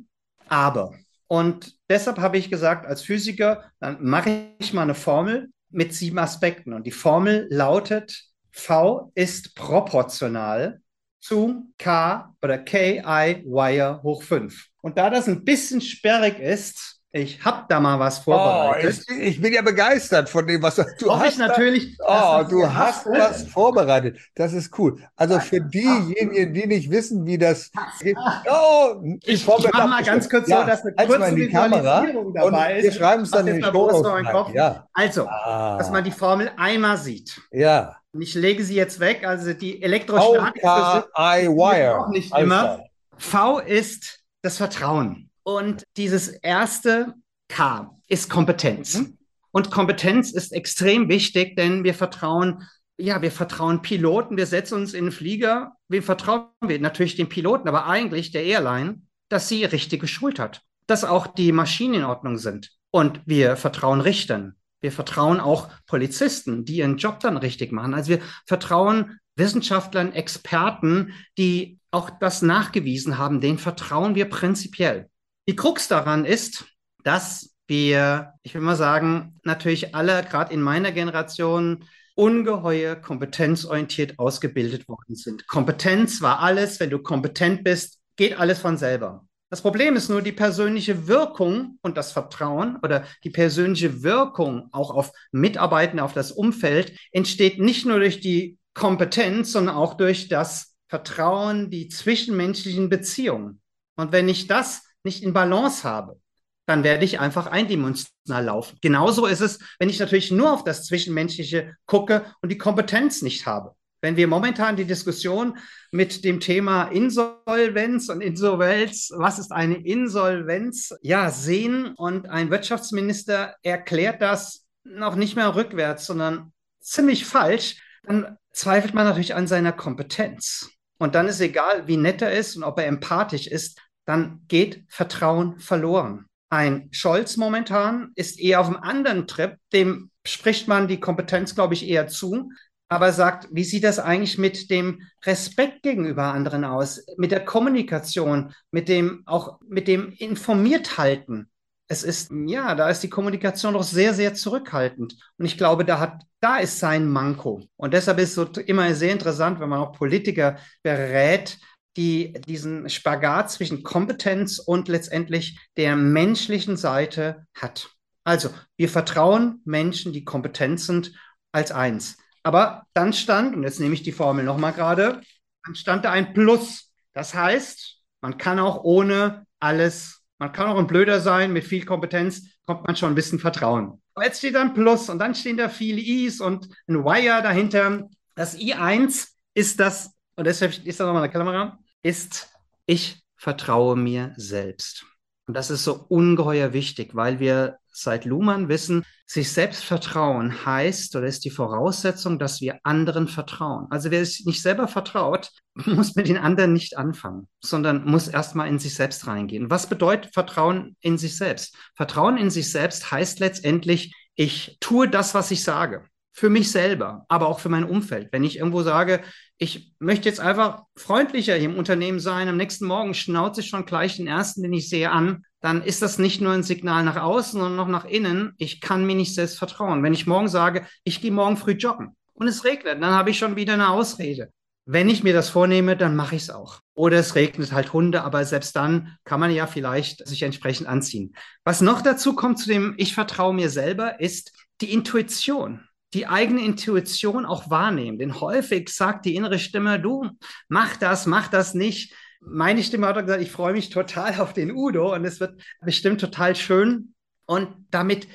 aber. Und deshalb habe ich gesagt, als Physiker, dann mache ich mal eine Formel mit sieben Aspekten. Und die Formel lautet, V ist proportional zu K oder KI Wire hoch 5. Und da das ein bisschen sperrig ist, ich habe da mal was vorbereitet. Oh, ich, ich, bin ja begeistert von dem, was du Hoffe hast. Ich natürlich. Da, oh, du hast was vorbereitet. Das ist cool. Also für diejenigen, die nicht wissen, wie das geht. Oh, ich, ich mache mal ganz kurz ja, so, dass eine kurze die Kamera dabei ist. Wir schreiben es dann in den Kopf. Ja. Also, ah. dass man die Formel einmal sieht. Ja. Und ich lege sie jetzt weg. Also die Elektrostatik Wire. auch nicht immer. V ist das Vertrauen. Und dieses erste K ist Kompetenz. Mhm. Und Kompetenz ist extrem wichtig, denn wir vertrauen, ja, wir vertrauen Piloten, wir setzen uns in den Flieger, wir vertrauen wir natürlich den Piloten, aber eigentlich der Airline, dass sie richtig geschult hat, dass auch die Maschinen in Ordnung sind. Und wir vertrauen Richtern. Wir vertrauen auch Polizisten, die ihren Job dann richtig machen. Also wir vertrauen Wissenschaftlern, Experten, die auch das nachgewiesen haben, denen vertrauen wir prinzipiell. Die Krux daran ist, dass wir, ich will mal sagen, natürlich alle, gerade in meiner Generation, ungeheuer kompetenzorientiert ausgebildet worden sind. Kompetenz war alles, wenn du kompetent bist, geht alles von selber. Das Problem ist nur die persönliche Wirkung und das Vertrauen oder die persönliche Wirkung auch auf Mitarbeitende, auf das Umfeld entsteht nicht nur durch die Kompetenz, sondern auch durch das Vertrauen, die zwischenmenschlichen Beziehungen. Und wenn ich das nicht in Balance habe, dann werde ich einfach eindimensional laufen. Genauso ist es, wenn ich natürlich nur auf das Zwischenmenschliche gucke und die Kompetenz nicht habe. Wenn wir momentan die Diskussion mit dem Thema Insolvenz und Insolvenz, was ist eine Insolvenz, ja, sehen und ein Wirtschaftsminister erklärt das noch nicht mehr rückwärts, sondern ziemlich falsch, dann zweifelt man natürlich an seiner Kompetenz. Und dann ist egal, wie nett er ist und ob er empathisch ist, dann geht Vertrauen verloren. Ein Scholz momentan ist eher auf einem anderen Trip, dem spricht man die Kompetenz, glaube ich, eher zu, aber sagt, wie sieht das eigentlich mit dem Respekt gegenüber anderen aus, mit der Kommunikation, mit dem auch mit dem Informierthalten? Es ist ja, da ist die Kommunikation doch sehr sehr zurückhaltend und ich glaube, da hat da ist sein Manko und deshalb ist es so immer sehr interessant, wenn man auch Politiker berät, die diesen Spagat zwischen Kompetenz und letztendlich der menschlichen Seite hat. Also, wir vertrauen Menschen, die kompetent sind, als eins. Aber dann stand, und jetzt nehme ich die Formel nochmal gerade, dann stand da ein Plus. Das heißt, man kann auch ohne alles, man kann auch ein Blöder sein, mit viel Kompetenz kommt man schon ein bisschen Vertrauen. Aber jetzt steht da ein Plus und dann stehen da viele I's und ein Wire dahinter. Das I1 ist das, und deshalb ist da nochmal eine Kamera, ist, ich vertraue mir selbst. Und das ist so ungeheuer wichtig, weil wir seit Luhmann wissen, sich selbst vertrauen heißt oder ist die Voraussetzung, dass wir anderen vertrauen. Also wer sich nicht selber vertraut, muss mit den anderen nicht anfangen, sondern muss erstmal in sich selbst reingehen. Was bedeutet Vertrauen in sich selbst? Vertrauen in sich selbst heißt letztendlich, ich tue das, was ich sage für mich selber, aber auch für mein Umfeld. Wenn ich irgendwo sage, ich möchte jetzt einfach freundlicher im Unternehmen sein, am nächsten Morgen schnauze ich schon gleich den ersten, den ich sehe, an, dann ist das nicht nur ein Signal nach außen, sondern noch nach innen. Ich kann mir nicht selbst vertrauen. Wenn ich morgen sage, ich gehe morgen früh joggen und es regnet, dann habe ich schon wieder eine Ausrede. Wenn ich mir das vornehme, dann mache ich es auch. Oder es regnet halt Hunde, aber selbst dann kann man ja vielleicht sich entsprechend anziehen. Was noch dazu kommt zu dem Ich vertraue mir selber, ist die Intuition. Die eigene Intuition auch wahrnehmen. Denn häufig sagt die innere Stimme, du, mach das, mach das nicht. Meine Stimme hat gesagt, ich freue mich total auf den Udo und es wird bestimmt total schön. Und damit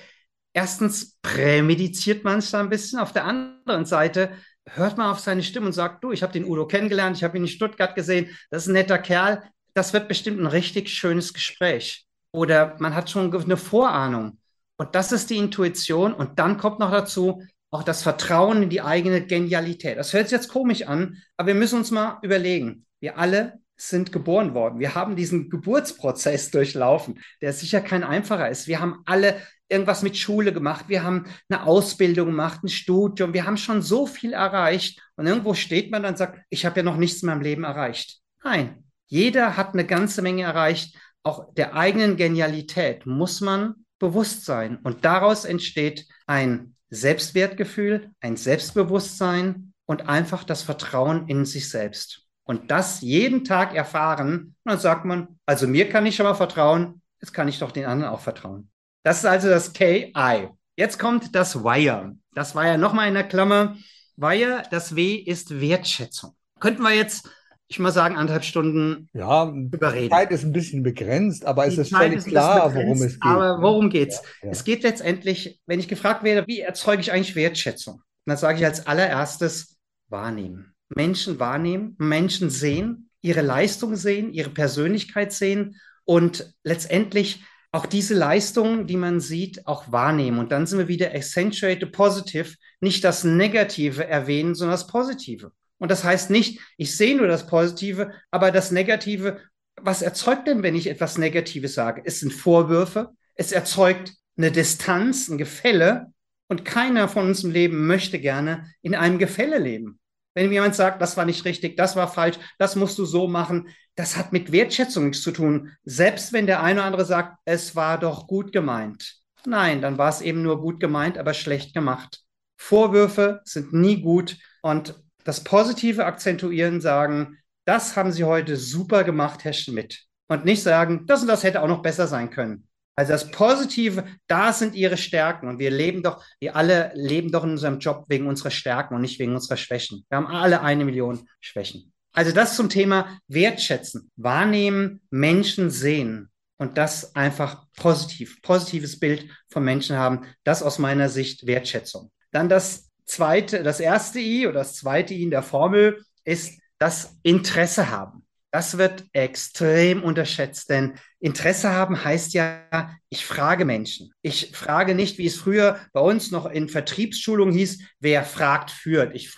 erstens prämediziert man es da ein bisschen. Auf der anderen Seite hört man auf seine Stimme und sagt, du, ich habe den Udo kennengelernt, ich habe ihn in Stuttgart gesehen, das ist ein netter Kerl, das wird bestimmt ein richtig schönes Gespräch. Oder man hat schon eine Vorahnung. Und das ist die Intuition. Und dann kommt noch dazu auch das Vertrauen in die eigene Genialität. Das hört sich jetzt komisch an, aber wir müssen uns mal überlegen. Wir alle sind geboren worden. Wir haben diesen Geburtsprozess durchlaufen, der sicher kein einfacher ist. Wir haben alle irgendwas mit Schule gemacht. Wir haben eine Ausbildung gemacht, ein Studium. Wir haben schon so viel erreicht. Und irgendwo steht man dann und sagt, ich habe ja noch nichts in meinem Leben erreicht. Nein, jeder hat eine ganze Menge erreicht. Auch der eigenen Genialität muss man bewusst sein. Und daraus entsteht ein Selbstwertgefühl, ein Selbstbewusstsein und einfach das Vertrauen in sich selbst. Und das jeden Tag erfahren, dann sagt man, also mir kann ich schon mal vertrauen, jetzt kann ich doch den anderen auch vertrauen. Das ist also das KI. Jetzt kommt das Wire. Das war ja nochmal in der Klammer. Wire, das W ist Wertschätzung. Könnten wir jetzt, ich mal sagen, anderthalb Stunden ja, überreden. Die Zeit ist ein bisschen begrenzt, aber es ist völlig klar, worum es geht. Aber worum geht es? Ja, ja. Es geht letztendlich, wenn ich gefragt werde, wie erzeuge ich eigentlich Wertschätzung? Dann sage ich als allererstes wahrnehmen. Menschen wahrnehmen, Menschen sehen, ihre Leistung sehen, ihre Persönlichkeit sehen und letztendlich auch diese Leistungen, die man sieht, auch wahrnehmen. Und dann sind wir wieder accentuate positive, nicht das Negative erwähnen, sondern das Positive. Und das heißt nicht, ich sehe nur das Positive, aber das Negative, was erzeugt denn, wenn ich etwas Negatives sage? Es sind Vorwürfe, es erzeugt eine Distanz, ein Gefälle. Und keiner von uns im Leben möchte gerne in einem Gefälle leben. Wenn jemand sagt, das war nicht richtig, das war falsch, das musst du so machen, das hat mit Wertschätzung nichts zu tun. Selbst wenn der eine oder andere sagt, es war doch gut gemeint. Nein, dann war es eben nur gut gemeint, aber schlecht gemacht. Vorwürfe sind nie gut und das Positive akzentuieren, sagen, das haben Sie heute super gemacht, Herr Schmidt. Und nicht sagen, das und das hätte auch noch besser sein können. Also das Positive, da sind ihre Stärken. Und wir leben doch, wir alle leben doch in unserem Job wegen unserer Stärken und nicht wegen unserer Schwächen. Wir haben alle eine Million Schwächen. Also das zum Thema Wertschätzen, wahrnehmen, Menschen sehen und das einfach positiv, positives Bild von Menschen haben. Das aus meiner Sicht Wertschätzung. Dann das zweite, das erste I oder das zweite I in der Formel ist das Interesse haben. Das wird extrem unterschätzt, denn Interesse haben heißt ja, ich frage Menschen. Ich frage nicht, wie es früher bei uns noch in Vertriebsschulung hieß, wer fragt, führt. Ich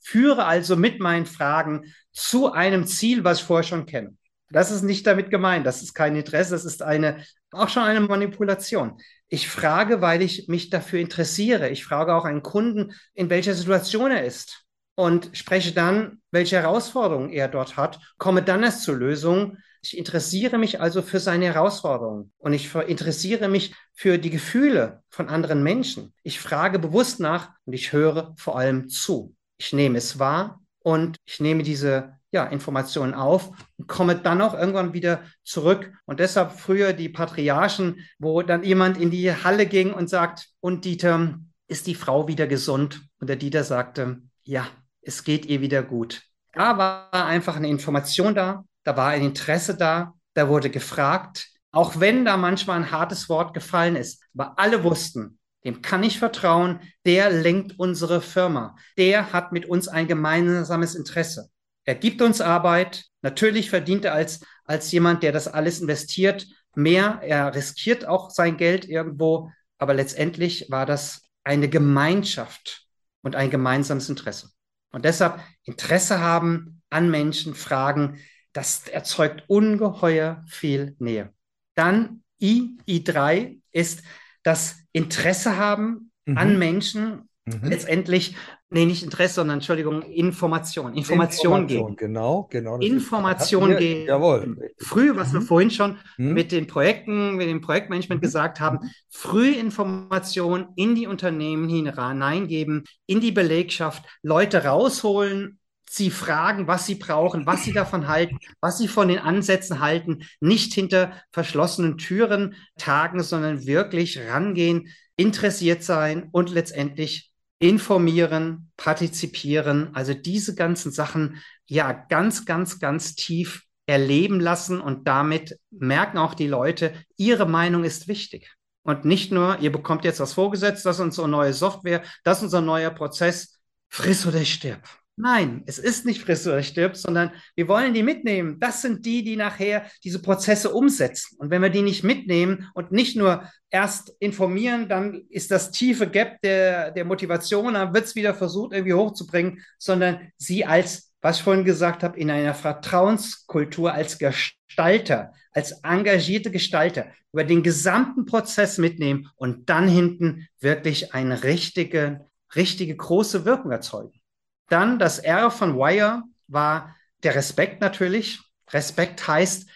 führe also mit meinen Fragen zu einem Ziel, was ich vorher schon kenne. Das ist nicht damit gemeint. Das ist kein Interesse. Das ist eine, auch schon eine Manipulation. Ich frage, weil ich mich dafür interessiere. Ich frage auch einen Kunden, in welcher Situation er ist und spreche dann, welche Herausforderungen er dort hat, komme dann erst zur Lösung. Ich interessiere mich also für seine Herausforderungen und ich interessiere mich für die Gefühle von anderen Menschen. Ich frage bewusst nach und ich höre vor allem zu. Ich nehme es wahr und ich nehme diese ja, Informationen auf und komme dann auch irgendwann wieder zurück. Und deshalb früher die Patriarchen, wo dann jemand in die Halle ging und sagt, und Dieter, ist die Frau wieder gesund? Und der Dieter sagte, ja, es geht ihr wieder gut. Da war einfach eine Information da, da war ein Interesse da, da wurde gefragt, auch wenn da manchmal ein hartes Wort gefallen ist. Aber alle wussten, dem kann ich vertrauen, der lenkt unsere Firma, der hat mit uns ein gemeinsames Interesse. Er gibt uns Arbeit, natürlich verdient er als, als jemand, der das alles investiert, mehr, er riskiert auch sein Geld irgendwo, aber letztendlich war das eine Gemeinschaft und ein gemeinsames Interesse. Und deshalb Interesse haben an Menschen, Fragen, das erzeugt ungeheuer viel Nähe. Dann I, I3 ist das Interesse haben mhm. an Menschen, mhm. letztendlich Nee, nicht Interesse, sondern Entschuldigung, Information. Information, Information geben. Genau, genau. Information geben. Jawohl. Früh, was mhm. wir vorhin schon mhm. mit den Projekten, mit dem Projektmanagement mhm. gesagt haben, früh Information in die Unternehmen hineingeben, in die Belegschaft, Leute rausholen, sie fragen, was sie brauchen, was sie davon halten, was sie von den Ansätzen halten, nicht hinter verschlossenen Türen tagen, sondern wirklich rangehen, interessiert sein und letztendlich informieren, partizipieren, also diese ganzen Sachen ja ganz, ganz, ganz tief erleben lassen und damit merken auch die Leute, ihre Meinung ist wichtig. Und nicht nur, ihr bekommt jetzt was vorgesetzt, das ist unsere neue Software, das ist unser neuer Prozess, friss oder stirb. Nein, es ist nicht friss oder stirb, sondern wir wollen die mitnehmen. Das sind die, die nachher diese Prozesse umsetzen. Und wenn wir die nicht mitnehmen und nicht nur erst informieren, dann ist das tiefe Gap der, der Motivation, dann wird es wieder versucht, irgendwie hochzubringen, sondern sie als, was ich vorhin gesagt habe, in einer Vertrauenskultur als Gestalter, als engagierte Gestalter über den gesamten Prozess mitnehmen und dann hinten wirklich eine richtige, richtige große Wirkung erzeugen. Dann das R von Wire war der Respekt natürlich. Respekt heißt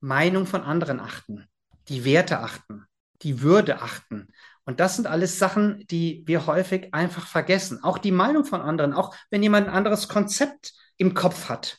Meinung von anderen achten, die Werte achten, die Würde achten. Und das sind alles Sachen, die wir häufig einfach vergessen. Auch die Meinung von anderen, auch wenn jemand ein anderes Konzept im Kopf hat.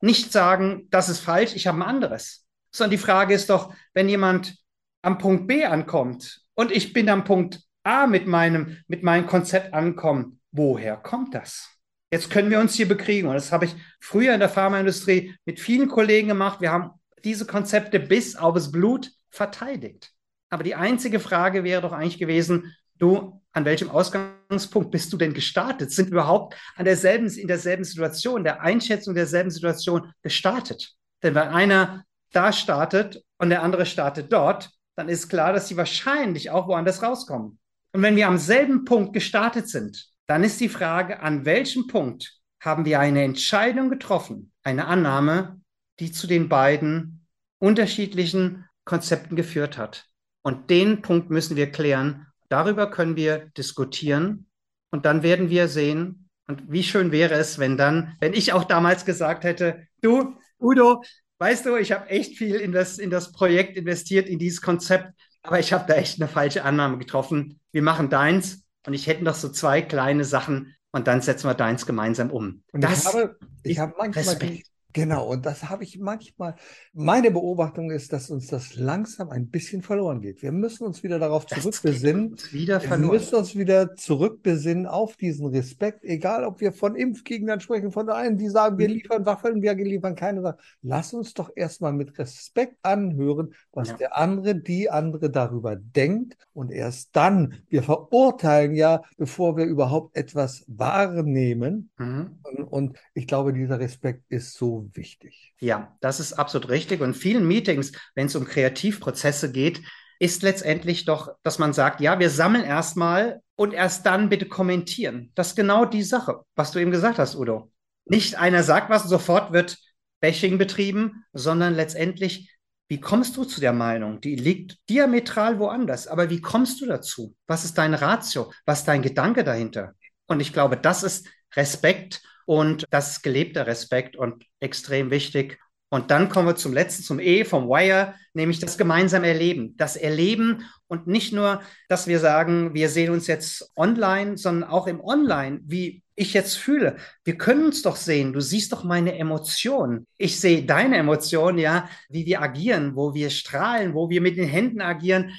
Nicht sagen, das ist falsch, ich habe ein anderes. Sondern die Frage ist doch, wenn jemand am Punkt B ankommt und ich bin am Punkt A mit meinem, mit meinem Konzept ankommen, woher kommt das? Jetzt können wir uns hier bekriegen. Und das habe ich früher in der Pharmaindustrie mit vielen Kollegen gemacht. Wir haben diese Konzepte bis aufs Blut verteidigt. Aber die einzige Frage wäre doch eigentlich gewesen, du, an welchem Ausgangspunkt bist du denn gestartet? Sind überhaupt an derselben, in derselben Situation, der Einschätzung derselben Situation gestartet? Denn wenn einer da startet und der andere startet dort, dann ist klar, dass sie wahrscheinlich auch woanders rauskommen. Und wenn wir am selben Punkt gestartet sind, dann ist die Frage, an welchem Punkt haben wir eine Entscheidung getroffen, eine Annahme, die zu den beiden unterschiedlichen Konzepten geführt hat. Und den Punkt müssen wir klären. Darüber können wir diskutieren und dann werden wir sehen, und wie schön wäre es, wenn dann, wenn ich auch damals gesagt hätte, du, Udo, weißt du, ich habe echt viel in das, in das Projekt investiert, in dieses Konzept, aber ich habe da echt eine falsche Annahme getroffen. Wir machen deins und ich hätte noch so zwei kleine Sachen und dann setzen wir deins gemeinsam um. Und das ich habe, ich habe manchmal Respekt. Genau, und das habe ich manchmal. Meine Beobachtung ist, dass uns das langsam ein bisschen verloren geht. Wir müssen uns wieder darauf zurückbesinnen. Wieder wir müssen uns wieder zurückbesinnen auf diesen Respekt, egal ob wir von Impfgegnern sprechen, von einen, die sagen, wir mhm. liefern Waffen, wir liefern keine Waffen. Lass uns doch erstmal mit Respekt anhören, was ja. der andere, die andere darüber denkt. Und erst dann, wir verurteilen ja, bevor wir überhaupt etwas wahrnehmen. Mhm. Und, und ich glaube, dieser Respekt ist so wichtig. Ja, das ist absolut richtig. Und vielen Meetings, wenn es um Kreativprozesse geht, ist letztendlich doch, dass man sagt, ja, wir sammeln erstmal und erst dann bitte kommentieren. Das ist genau die Sache, was du eben gesagt hast, Udo. Nicht einer sagt was sofort wird Bashing betrieben, sondern letztendlich, wie kommst du zu der Meinung? Die liegt diametral woanders. Aber wie kommst du dazu? Was ist deine Ratio? Was ist dein Gedanke dahinter? Und ich glaube, das ist Respekt und das ist gelebter Respekt und extrem wichtig. Und dann kommen wir zum letzten, zum E vom Wire, nämlich das gemeinsame Erleben. Das Erleben und nicht nur, dass wir sagen, wir sehen uns jetzt online, sondern auch im Online, wie ich jetzt fühle. Wir können uns doch sehen. Du siehst doch meine Emotionen. Ich sehe deine Emotionen, ja, wie wir agieren, wo wir strahlen, wo wir mit den Händen agieren.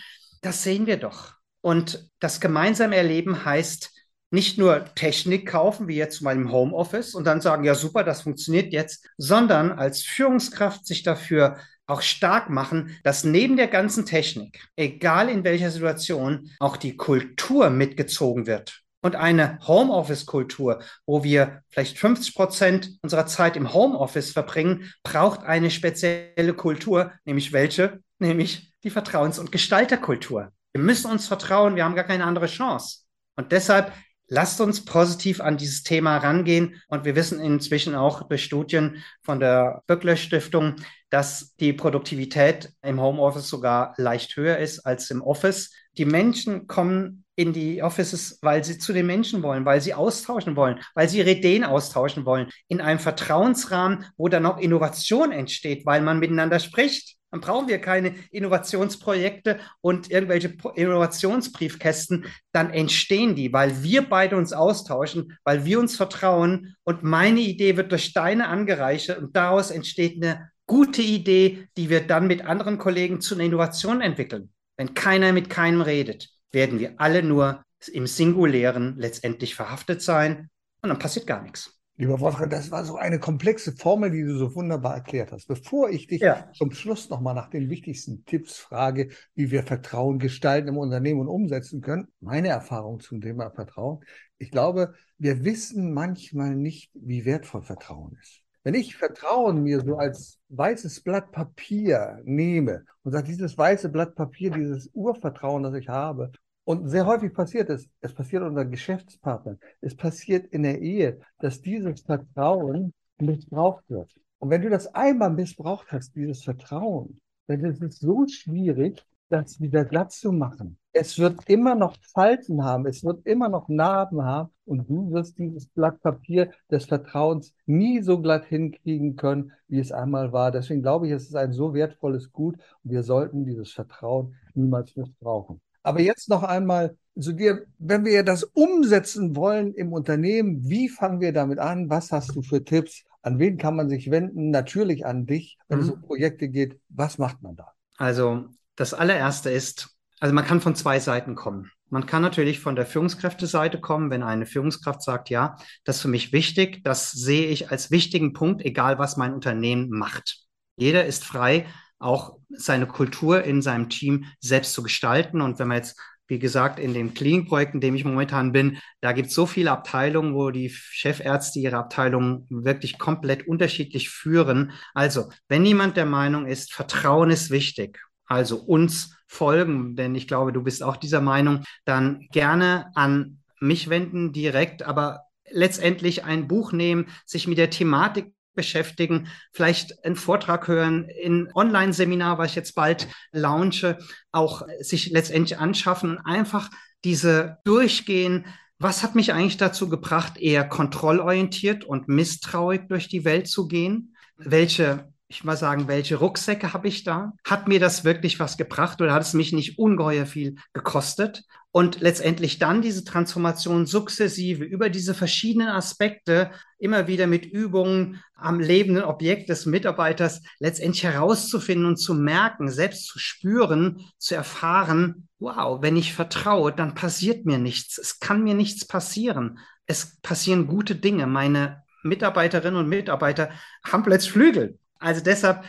Das sehen wir doch. Und das gemeinsame Erleben heißt, nicht nur Technik kaufen, wie jetzt zu meinem Homeoffice, und dann sagen, ja super, das funktioniert jetzt, sondern als Führungskraft sich dafür auch stark machen, dass neben der ganzen Technik, egal in welcher Situation, auch die Kultur mitgezogen wird. Und eine Homeoffice-Kultur, wo wir vielleicht 50 Prozent unserer Zeit im Homeoffice verbringen, braucht eine spezielle Kultur, nämlich welche? Nämlich die Vertrauens- und Gestalterkultur. Wir müssen uns vertrauen, wir haben gar keine andere Chance. Und deshalb Lasst uns positiv an dieses Thema rangehen. Und wir wissen inzwischen auch durch Studien von der Böckler Stiftung, dass die Produktivität im Homeoffice sogar leicht höher ist als im Office. Die Menschen kommen in die Offices, weil sie zu den Menschen wollen, weil sie austauschen wollen, weil sie ihre Ideen austauschen wollen, in einem Vertrauensrahmen, wo dann auch Innovation entsteht, weil man miteinander spricht. Dann brauchen wir keine Innovationsprojekte und irgendwelche Innovationsbriefkästen. Dann entstehen die, weil wir beide uns austauschen, weil wir uns vertrauen und meine Idee wird durch deine angereichert und daraus entsteht eine gute Idee, die wir dann mit anderen Kollegen zu einer Innovation entwickeln. Wenn keiner mit keinem redet, werden wir alle nur im Singulären letztendlich verhaftet sein und dann passiert gar nichts. Lieber Wolfgang, das war so eine komplexe Formel, die du so wunderbar erklärt hast. Bevor ich dich ja. zum Schluss nochmal nach den wichtigsten Tipps frage, wie wir Vertrauen gestalten im Unternehmen und umsetzen können, meine Erfahrung zum Thema Vertrauen, ich glaube, wir wissen manchmal nicht, wie wertvoll Vertrauen ist. Wenn ich Vertrauen mir so als weißes Blatt Papier nehme und sage, dieses weiße Blatt Papier, dieses Urvertrauen, das ich habe, und sehr häufig passiert es, es passiert unter Geschäftspartnern, es passiert in der Ehe, dass dieses Vertrauen missbraucht wird. Und wenn du das einmal missbraucht hast, dieses Vertrauen, dann ist es so schwierig, das wieder glatt zu machen. Es wird immer noch Falten haben, es wird immer noch Narben haben und du wirst dieses Blatt Papier des Vertrauens nie so glatt hinkriegen können, wie es einmal war. Deswegen glaube ich, es ist ein so wertvolles Gut und wir sollten dieses Vertrauen niemals missbrauchen. Aber jetzt noch einmal zu dir, wenn wir das umsetzen wollen im Unternehmen, wie fangen wir damit an? Was hast du für Tipps? An wen kann man sich wenden? Natürlich an dich, wenn mhm. es um Projekte geht. Was macht man da? Also das allererste ist, also man kann von zwei Seiten kommen. Man kann natürlich von der Führungskräfteseite kommen, wenn eine Führungskraft sagt, ja, das ist für mich wichtig, das sehe ich als wichtigen Punkt, egal was mein Unternehmen macht. Jeder ist frei, auch seine Kultur in seinem Team selbst zu gestalten. Und wenn man jetzt wie gesagt, in dem Klinikprojekt, in dem ich momentan bin, da gibt es so viele Abteilungen, wo die Chefärzte ihre Abteilungen wirklich komplett unterschiedlich führen. Also, wenn jemand der Meinung ist, Vertrauen ist wichtig also uns folgen, denn ich glaube, du bist auch dieser Meinung, dann gerne an mich wenden direkt, aber letztendlich ein Buch nehmen, sich mit der Thematik beschäftigen, vielleicht einen Vortrag hören, in Online-Seminar, was ich jetzt bald launche, auch sich letztendlich anschaffen und einfach diese durchgehen. Was hat mich eigentlich dazu gebracht, eher kontrollorientiert und misstrauisch durch die Welt zu gehen? Welche ich mal sagen, welche Rucksäcke habe ich da? Hat mir das wirklich was gebracht oder hat es mich nicht ungeheuer viel gekostet? Und letztendlich dann diese Transformation sukzessive über diese verschiedenen Aspekte immer wieder mit Übungen am lebenden Objekt des Mitarbeiters letztendlich herauszufinden und zu merken, selbst zu spüren, zu erfahren, wow, wenn ich vertraue, dann passiert mir nichts. Es kann mir nichts passieren. Es passieren gute Dinge. Meine Mitarbeiterinnen und Mitarbeiter haben plötzlich Flügel. Also deshalb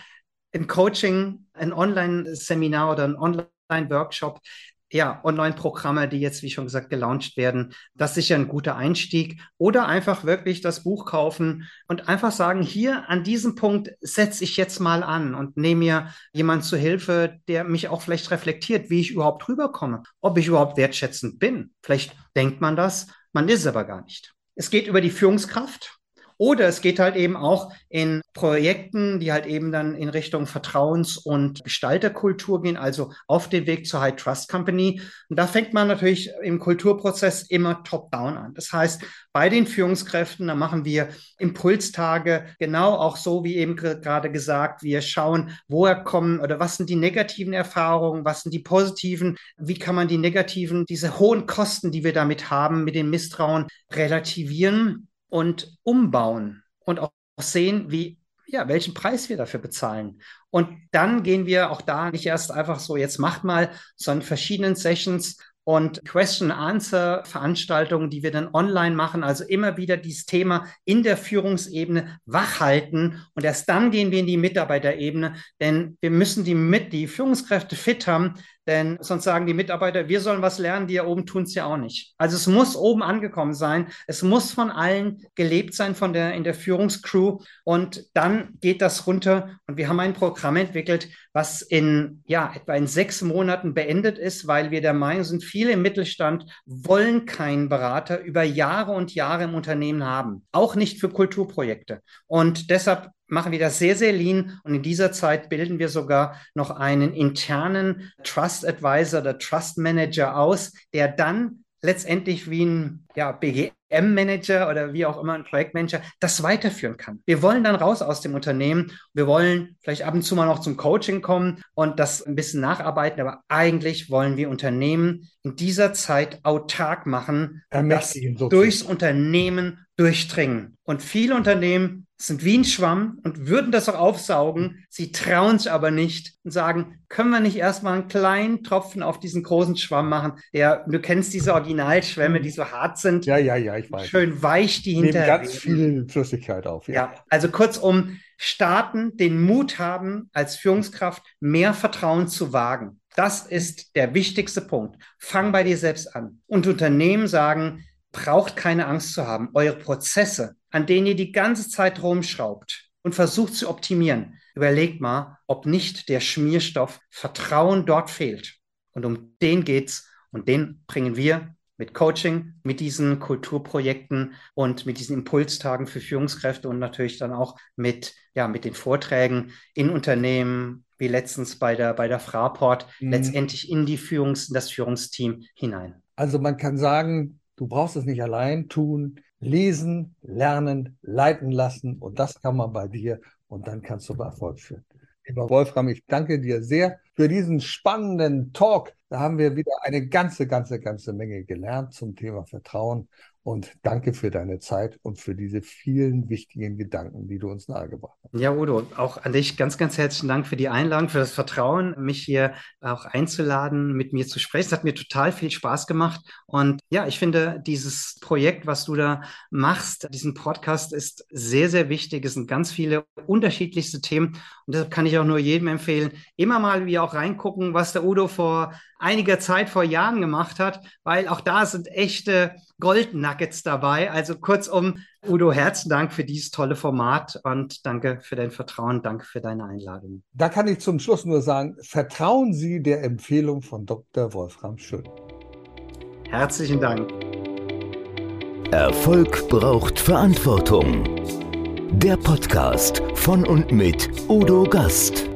ein Coaching, ein Online-Seminar oder ein Online-Workshop, ja, Online-Programme, die jetzt, wie schon gesagt, gelauncht werden, das ist sicher ein guter Einstieg. Oder einfach wirklich das Buch kaufen und einfach sagen, hier an diesem Punkt setze ich jetzt mal an und nehme mir jemand zu Hilfe, der mich auch vielleicht reflektiert, wie ich überhaupt rüberkomme, ob ich überhaupt wertschätzend bin. Vielleicht denkt man das, man ist es aber gar nicht. Es geht über die Führungskraft. Oder es geht halt eben auch in Projekten, die halt eben dann in Richtung Vertrauens- und Gestalterkultur gehen, also auf den Weg zur High Trust Company. Und da fängt man natürlich im Kulturprozess immer top-down an. Das heißt, bei den Führungskräften, da machen wir Impulstage, genau auch so wie eben gerade gesagt, wir schauen, woher kommen oder was sind die negativen Erfahrungen, was sind die positiven, wie kann man die negativen, diese hohen Kosten, die wir damit haben, mit dem Misstrauen relativieren und umbauen und auch sehen, wie, ja, welchen Preis wir dafür bezahlen. Und dann gehen wir auch da nicht erst einfach so, jetzt macht mal, sondern verschiedenen Sessions und Question-Answer-Veranstaltungen, die wir dann online machen. Also immer wieder dieses Thema in der Führungsebene wachhalten. Und erst dann gehen wir in die Mitarbeiterebene, denn wir müssen die, mit, die Führungskräfte fit haben, denn sonst sagen die Mitarbeiter, wir sollen was lernen, die ja oben tun es ja auch nicht. Also es muss oben angekommen sein. Es muss von allen gelebt sein, von der, in der Führungscrew. Und dann geht das runter. Und wir haben ein Programm entwickelt, was in, ja, etwa in sechs Monaten beendet ist, weil wir der Meinung sind, viele im Mittelstand wollen keinen Berater über Jahre und Jahre im Unternehmen haben. Auch nicht für Kulturprojekte. Und deshalb machen wir das sehr, sehr lean und in dieser Zeit bilden wir sogar noch einen internen Trust Advisor oder Trust Manager aus, der dann letztendlich wie ein ja, BGM-Manager oder wie auch immer ein Projektmanager das weiterführen kann. Wir wollen dann raus aus dem Unternehmen. Wir wollen vielleicht ab und zu mal noch zum Coaching kommen und das ein bisschen nacharbeiten, aber eigentlich wollen wir Unternehmen in dieser Zeit autark machen, das durchs Unternehmen durchdringen. Und viele Unternehmen sind wie ein Schwamm und würden das auch aufsaugen. Sie trauen es aber nicht und sagen, können wir nicht erstmal einen kleinen Tropfen auf diesen großen Schwamm machen? Der, du kennst diese Originalschwämme, die so hart sind. Ja, ja, ja, ich weiß. Schön weich die hinterher. ganz viel Flüssigkeit auf. Ja. ja, also kurzum, starten, den Mut haben, als Führungskraft mehr Vertrauen zu wagen. Das ist der wichtigste Punkt. Fang bei dir selbst an. Und Unternehmen sagen, braucht keine Angst zu haben. Eure Prozesse, an denen ihr die ganze Zeit rumschraubt und versucht zu optimieren, überlegt mal, ob nicht der Schmierstoff Vertrauen dort fehlt. Und um den geht's und den bringen wir mit Coaching, mit diesen Kulturprojekten und mit diesen Impulstagen für Führungskräfte und natürlich dann auch mit, ja, mit den Vorträgen in Unternehmen, wie letztens bei der, bei der Fraport, mhm. letztendlich in die Führungs-, in das Führungsteam hinein. Also man kann sagen, Du brauchst es nicht allein tun. Lesen, lernen, leiten lassen und das kann man bei dir und dann kannst du bei Erfolg führen. Lieber Wolfram, ich danke dir sehr für diesen spannenden Talk. Da haben wir wieder eine ganze, ganze, ganze Menge gelernt zum Thema Vertrauen und danke für deine Zeit und für diese vielen wichtigen Gedanken, die du uns nahegebracht hast. Ja, Udo, auch an dich ganz, ganz herzlichen Dank für die Einladung, für das Vertrauen, mich hier auch einzuladen, mit mir zu sprechen. Es hat mir total viel Spaß gemacht. Und ja, ich finde, dieses Projekt, was du da machst, diesen Podcast ist sehr, sehr wichtig. Es sind ganz viele unterschiedlichste Themen. Und deshalb kann ich auch nur jedem empfehlen, immer mal wieder auch reingucken, was der Udo vor einiger Zeit, vor Jahren gemacht hat, weil auch da sind echte Goldnuggets dabei. Also kurzum, Udo, herzlichen Dank für dieses tolle Format und danke für dein Vertrauen, danke für deine Einladung. Da kann ich zum Schluss nur sagen, vertrauen Sie der Empfehlung von Dr. Wolfram Schön. Herzlichen Dank. Erfolg braucht Verantwortung. Der Podcast von und mit Udo Gast.